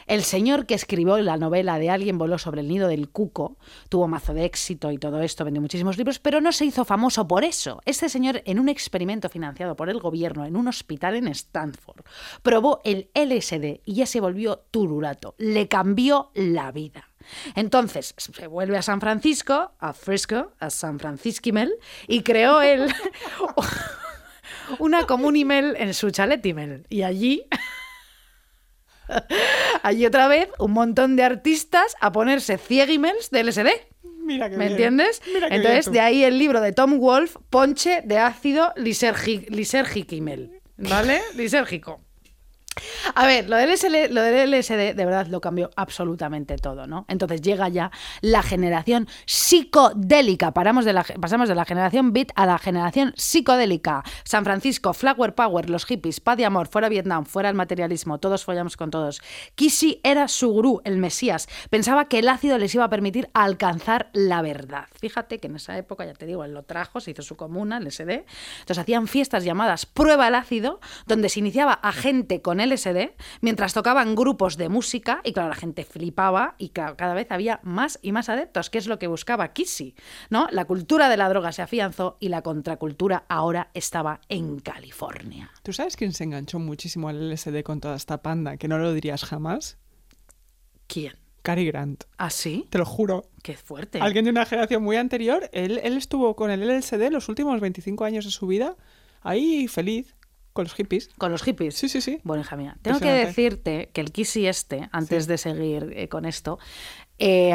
el señor que escribió la novela de Alguien voló sobre el nido del cuco, tuvo mazo de éxito y todo esto, vendió muchísimos libros, pero no se hizo famoso por eso. Este señor, en un experimento financiado por el gobierno en un hospital en Stanford, probó el LSD y ya se volvió tururato. Le cambió la vida. Entonces se vuelve a San Francisco, a Frisco, a San Francisquimel, y creó él una comunimel en su chaletimel. Y allí Allí otra vez un montón de artistas a ponerse cieguimels de LSD. Mira ¿Me bien. entiendes? Mira Entonces, bien de ahí el libro de Tom Wolfe, Ponche de ácido lisergi- lisérgiquimel. ¿Vale? Lisérgico. A ver, lo del, LSD de verdad lo cambió absolutamente todo, ¿no? Entonces llega ya la generación psicodélica. Paramos de la, pasamos de la generación beat a la generación psicodélica. San Francisco, Flower Power, los hippies, paz y amor, fuera Vietnam, fuera el materialismo, todos follamos con todos. Kissy era su gurú, el Mesías. Pensaba que el ácido les iba a permitir alcanzar la verdad. Fíjate que en esa época, ya te digo, él lo trajo, se hizo su comuna, el SD. Entonces hacían fiestas llamadas Prueba el ácido, donde se iniciaba a gente con LSD mientras tocaban grupos de música y claro, la gente flipaba y claro, cada vez había más y más adeptos, que es lo que buscaba Kissy, ¿no? La cultura de la droga se afianzó y la contracultura ahora estaba en California. ¿Tú sabes quién se enganchó muchísimo al LSD con toda esta panda? Que no lo dirías jamás. ¿Quién? Cary Grant. ¿Ah, sí? Te lo juro. Qué fuerte. Alguien de una generación muy anterior, él, él estuvo con el LSD los últimos 25 años de su vida, ahí feliz, con los hippies. Con los hippies. Sí, sí, sí. Bueno, hija mía, tengo que decirte que el Kissy este, antes de seguir eh, con esto, eh,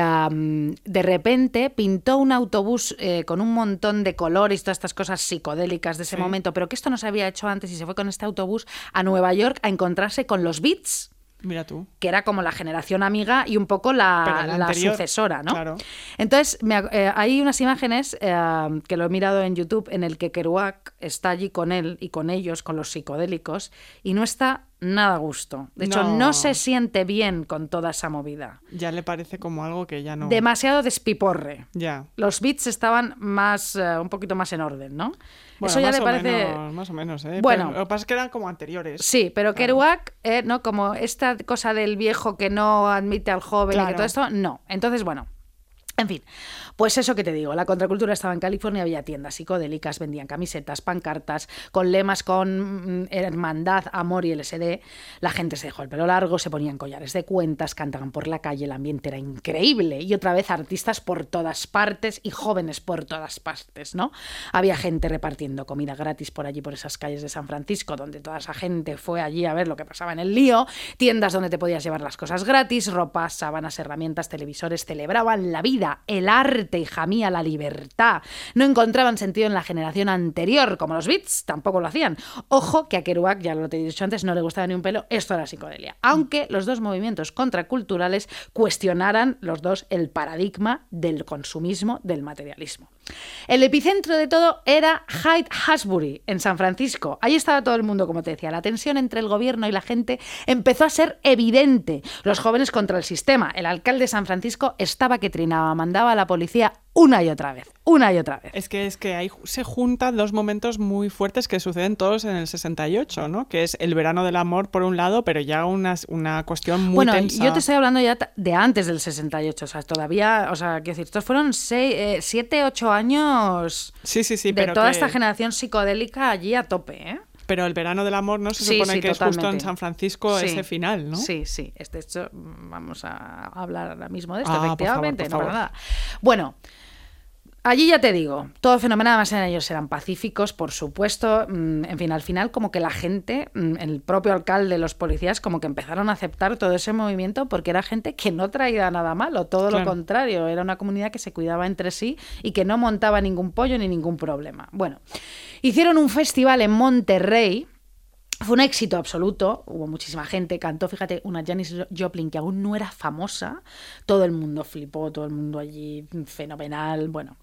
de repente pintó un autobús eh, con un montón de colores, todas estas cosas psicodélicas de ese Sí. momento, pero que esto no se había hecho antes y se fue con este autobús a Nueva York a encontrarse con los Beats Mira tú. que era como la generación amiga y un poco la, Pero la la anterior, sucesora, ¿no? claro. Entonces, me eh, hay unas imágenes eh, que lo he mirado en YouTube en el que Kerouac está allí con él y con ellos, con los psicodélicos, y no está nada a gusto. De hecho, no, No. se siente bien con toda esa movida. Ya le parece como algo que ya no. Demasiado despiporre. Ya. Los beats estaban más, eh, un poquito más en orden, ¿no? Bueno, Eso ya le parece... menos, más o menos, ¿eh? Bueno. Pero lo que pasa es que eran como anteriores. Sí, pero Kerouac, eh, ¿no? Como esta cosa del viejo que no admite al joven y que Claro. todo esto, no. Entonces, bueno. En fin, pues eso que te digo, la contracultura estaba en California, había tiendas psicodélicas, vendían camisetas, pancartas, con lemas con mm, hermandad, amor y LSD. La gente se dejó el pelo largo, se ponían collares de cuentas, cantaban por la calle, el ambiente era increíble. Y otra vez artistas por todas partes y jóvenes por todas partes, ¿no? Había gente repartiendo comida gratis por allí, por esas calles de San Francisco, donde toda esa gente fue allí a ver lo que pasaba en el lío, tiendas donde te podías llevar las cosas gratis, ropas, sábanas, herramientas, televisores, celebraban la vida, el arte, hija mía, la libertad. No encontraban sentido en la generación anterior, como los Beats, tampoco lo hacían. Ojo que a Kerouac, ya lo te he dicho antes, no le gustaba ni un pelo, esto era psicodelia. Aunque los dos movimientos contraculturales cuestionaran los dos el paradigma del consumismo, del materialismo. El epicentro de todo era Hyde Hasbury, en San Francisco. Ahí estaba todo el mundo, como te decía. La tensión entre el gobierno y la gente empezó a ser evidente. Los jóvenes contra el sistema. El alcalde de San Francisco estaba que trinaba, mandaba a la policía una y otra vez, una y otra vez. Es que es que ahí se juntan dos momentos muy fuertes que suceden todos en el 68, ¿no? Que es el verano del amor por un lado, pero ya una, una cuestión muy bueno, tensa. yo te estoy hablando ya de antes del 68, o sea, todavía, o sea, quiero decir, estos fueron seis, eh, siete, ocho años Sí, sí, sí, de pero toda que- esta generación psicodélica allí a tope, ¿eh? Pero el verano del amor no se Sí, supone sí, que es justo en. San Francisco Sí, ese final, ¿no? Sí, sí. De hecho, mm, vamos a hablar ahora mismo de esto, Ah, por favor, efectivamente. por no para favor. nada. Bueno. Allí ya te digo, todo fenomenal, además en ellos eran pacíficos, por supuesto. mm, En fin, al final como que la gente, mm, el propio alcalde, los policías, como que empezaron a aceptar todo ese movimiento porque era gente que no traía nada malo, todo Claro. lo contrario, era una comunidad que se cuidaba entre sí y que no montaba ningún pollo ni ningún problema. Bueno, hicieron un festival en Monterrey, fue un éxito absoluto, hubo muchísima gente, cantó, fíjate, una Janis Joplin que aún no era famosa, todo el mundo flipó, todo el mundo allí fenomenal, bueno.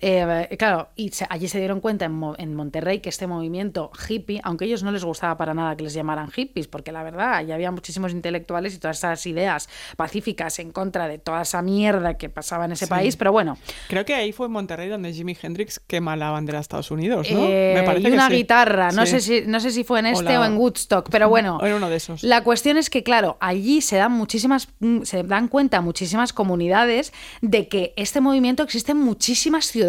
Eh, claro, y se- allí se dieron cuenta en, Mo- en Monterrey que este movimiento hippie, aunque a ellos no les gustaba para nada que les llamaran hippies, porque la verdad, allí había muchísimos intelectuales y todas esas ideas pacíficas en contra de toda esa mierda que pasaba en ese Sí. país, pero bueno, Creo que ahí fue en Monterrey donde Jimi Hendrix quema la bandera de Estados Unidos, ¿no? Eh, y que una sí. guitarra, no, Sí. sé si, no sé si fue en este o en Woodstock, pero bueno. O en uno de esos. La cuestión es que, claro, allí se dan muchísimas, mm, se dan cuenta muchísimas comunidades de que este movimiento existe en muchísimas ciudades.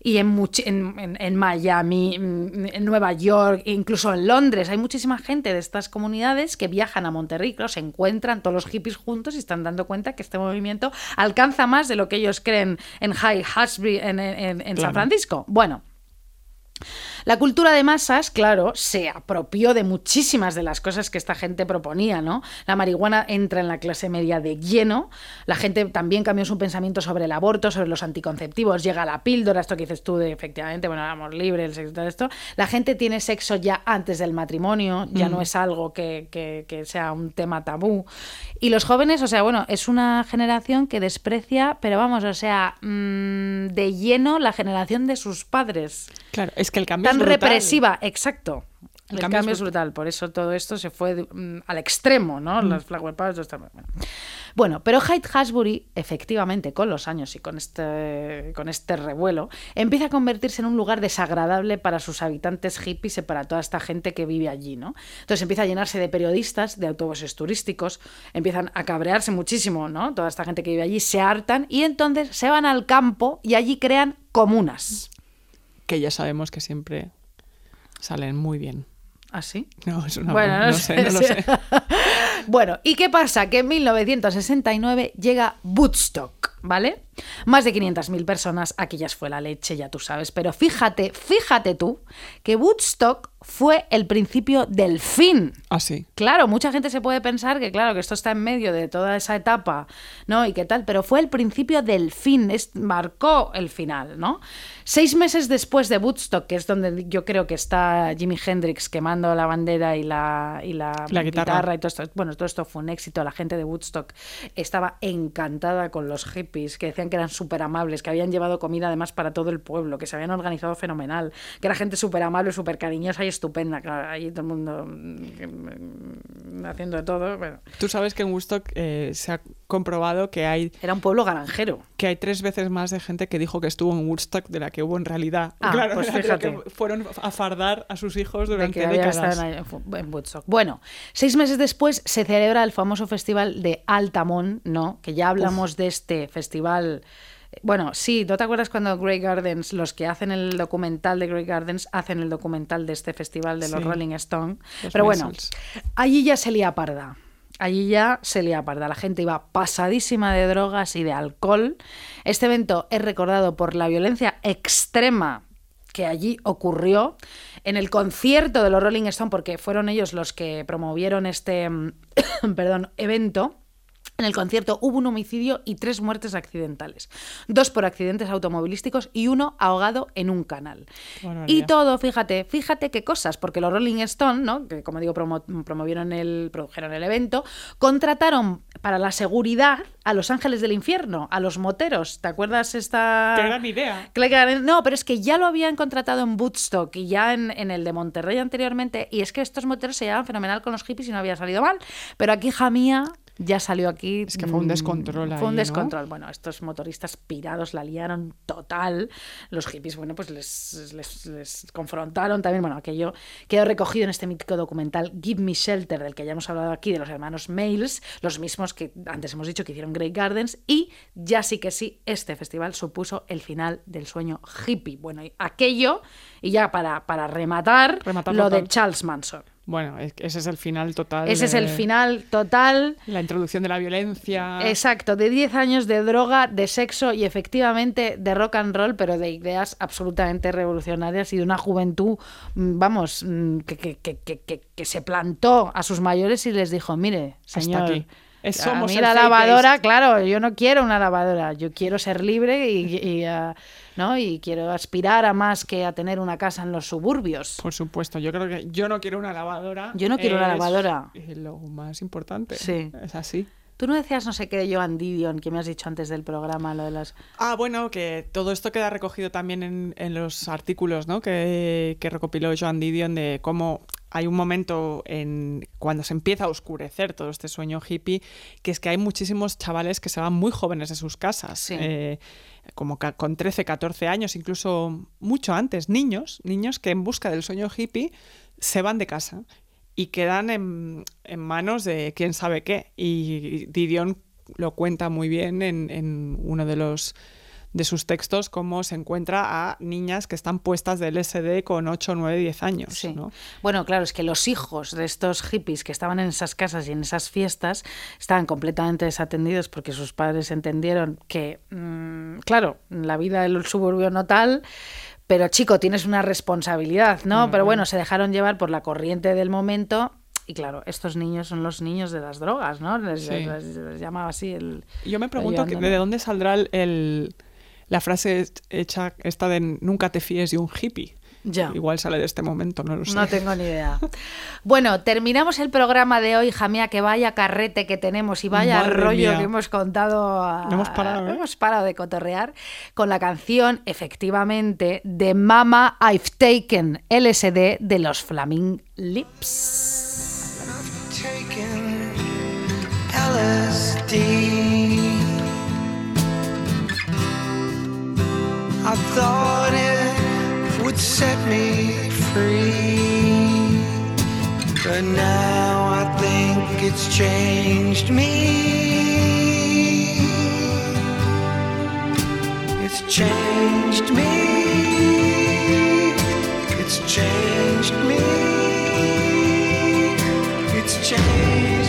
Y en, much- en, en- en Miami, mm, en Nueva York, incluso en Londres, hay muchísima gente de estas comunidades que viajan a Monterrey, claro, se encuentran todos los hippies juntos y están dando cuenta que este movimiento alcanza más de lo que ellos creen en High Hasbury, en, en- San. Francisco. Bueno, la cultura de masas, claro, se apropió de muchísimas de las cosas que esta gente proponía, ¿no? La marihuana entra en la clase media de lleno, la gente también cambió su pensamiento sobre el aborto, sobre los anticonceptivos, llega la píldora, esto que dices tú de efectivamente, bueno, el amor libre, el sexo y todo esto. La gente tiene sexo ya antes del matrimonio, ya no es algo que, que- que sea un tema tabú. Y los jóvenes, o sea, bueno, es una generación que desprecia, pero vamos, o sea, mm, de lleno la generación de sus padres Claro, es que el cambio tan brutal. represiva, exacto. El, El cambio, cambio es brutal, por eso todo esto se fue mm, al extremo, ¿no? Las flower powers, bueno. Bueno, pero Haight-Ashbury, efectivamente, con los años y con este, con este revuelo, empieza a convertirse en un lugar desagradable para sus habitantes hippies y para toda esta gente que vive allí, ¿no? Entonces empieza a llenarse de periodistas, de autobuses turísticos, empiezan a cabrearse muchísimo, ¿no? Toda esta gente que vive allí se hartan y entonces se van al campo y allí crean comunas. Que ya sabemos que siempre salen muy bien. ¿Así? No, es una Bueno, no no sé, sé, no lo sé. Bueno, ¿y qué pasa? Que en 1969 llega Woodstock, ¿vale? Más de 500.000 personas, aquí ya fue la leche, ya tú sabes, pero fíjate, fíjate tú, que Woodstock fue el principio del fin. Ah. Claro, mucha gente se puede pensar que, claro, que esto está en medio de toda esa etapa, ¿no? Y qué tal, pero fue el principio del fin, es, marcó el final, ¿no? Seis meses después de Woodstock, que es donde yo creo que está Jimi Hendrix quemando la bandera y la, y la, La guitarra. y todo esto. Bueno, todo esto fue un éxito. La gente de Woodstock estaba encantada con los hippies, que decían que eran súper amables, que habían llevado comida además para todo el pueblo, que se habían organizado fenomenal, que era gente súper amable, súper cariñosa y estupenda. Claro, ahí todo el mundo mm, haciendo de todo. Bueno, Tú sabes que en Woodstock eh, se ha comprobado que hay, era un pueblo granjero. que hay tres veces más de gente que dijo que estuvo en Woodstock de la que hubo en realidad. Ah, claro, pues de fíjate. que fueron a fardar a sus hijos de durante había décadas. en Woodstock. Bueno, seis meses después se celebra el famoso festival de Altamont, ¿no? Que ya hablamos de este festival. Bueno, sí, ¿no te acuerdas cuando Grey Gardens, los que hacen el documental de Grey Gardens, hacen el documental de este festival de los. Rolling Stone? Los Pero bueno, allí ya se lía parda. Allí ya se lía parda. La gente iba pasadísima de drogas y de alcohol. Este evento es recordado por la violencia extrema que allí ocurrió en el concierto de los Rolling Stone, porque fueron ellos los que promovieron este perdón, evento. En el concierto hubo un homicidio y tres muertes accidentales. Dos por accidentes automovilísticos y uno ahogado en un canal. Y todo, fíjate, fíjate qué cosas, porque los Rolling Stone, ¿no? que como digo, promo- promovieron el, produjeron el evento, contrataron para la seguridad a los ángeles del infierno, a los moteros. ¿Te acuerdas esta...? Qué gran idea. Claro, No, pero es que ya lo habían contratado en Woodstock y ya en, en el de Monterrey anteriormente, y es que estos moteros se llevaban fenomenal con los hippies y no había salido mal. Pero aquí, hija mía, ya salió aquí. Es que fue un mm, descontrol Fue un ¿no? descontrol. Bueno, estos motoristas pirados la liaron total. Los hippies, bueno, pues les, les, les confrontaron también. Bueno, aquello quedó recogido en este mítico documental Give Me Shelter, del que ya hemos hablado aquí, de los hermanos Mails, los mismos que antes hemos dicho que hicieron Great Gardens. Y ya sí que sí, este festival supuso el final del sueño hippie. Bueno, y aquello, y ya para, para rematar, lo de. Charles Manson. Bueno, ese es el final total. Ese es el final total. La introducción de la violencia. Exacto, de 10 años de droga, de sexo y efectivamente de rock and roll, pero de ideas absolutamente revolucionarias y de una juventud, mm, vamos, mm, que, que- que- que- que- que se plantó a sus mayores y les dijo, mire, Hasta señor, aquí. Es- a somos mí la lavadora, claro, yo no quiero una lavadora, yo quiero ser libre y, y, ah, ¿no? y quiero aspirar a más que a tener una casa en los suburbios. Por supuesto, yo creo que yo no quiero una lavadora. Yo no quiero una lavadora. Lo más importante. Sí. Es así. Tú no decías no sé qué de Joan Didion, que me has dicho antes del programa, lo de las... Ah, bueno, que todo esto queda recogido también en, en los artículos ¿no? que, que recopiló Joan Didion de cómo hay un momento en cuando se empieza a oscurecer todo este sueño hippie, que es que hay muchísimos chavales que se van muy jóvenes de sus casas, Sí. eh, como con 13, 14 años, incluso mucho antes, niños, niños que en busca del sueño hippie se van de casa y quedan en, en manos de quién sabe qué. Y Didion lo cuenta muy bien en, en uno de los de sus textos cómo se encuentra a niñas que están puestas del SD con 8, 9, 10 años. Sí. ¿no? Bueno, claro, es que los hijos de estos hippies que estaban en esas casas y en esas fiestas estaban completamente desatendidos porque sus padres entendieron que, mm, claro, la vida del suburbio no tal, pero chico, tienes una responsabilidad, ¿no? Pero bueno, se dejaron llevar por la corriente del momento. Y claro, estos niños son los niños de las drogas, ¿no? Les, Sí. les- les llamaba así el... Yo me pregunto que- de dónde saldrá el, el- la frase hecha esta de nunca te fíes de un hippie. Ya. Igual sale de este momento, no lo sé. No tengo ni idea. Bueno, terminamos el programa de hoy, hija mía, que vaya carrete que tenemos y vaya Madre rollo mía. que hemos contado. a- No hemos parado, ¿eh? hemos parado de cotorrear con la canción, efectivamente, de Mama I've Taken LSD de los Flaming Lips. taken LSD. I thought it would set me free, but now I think it's changed me. It's changed me. It's changed me. It's changed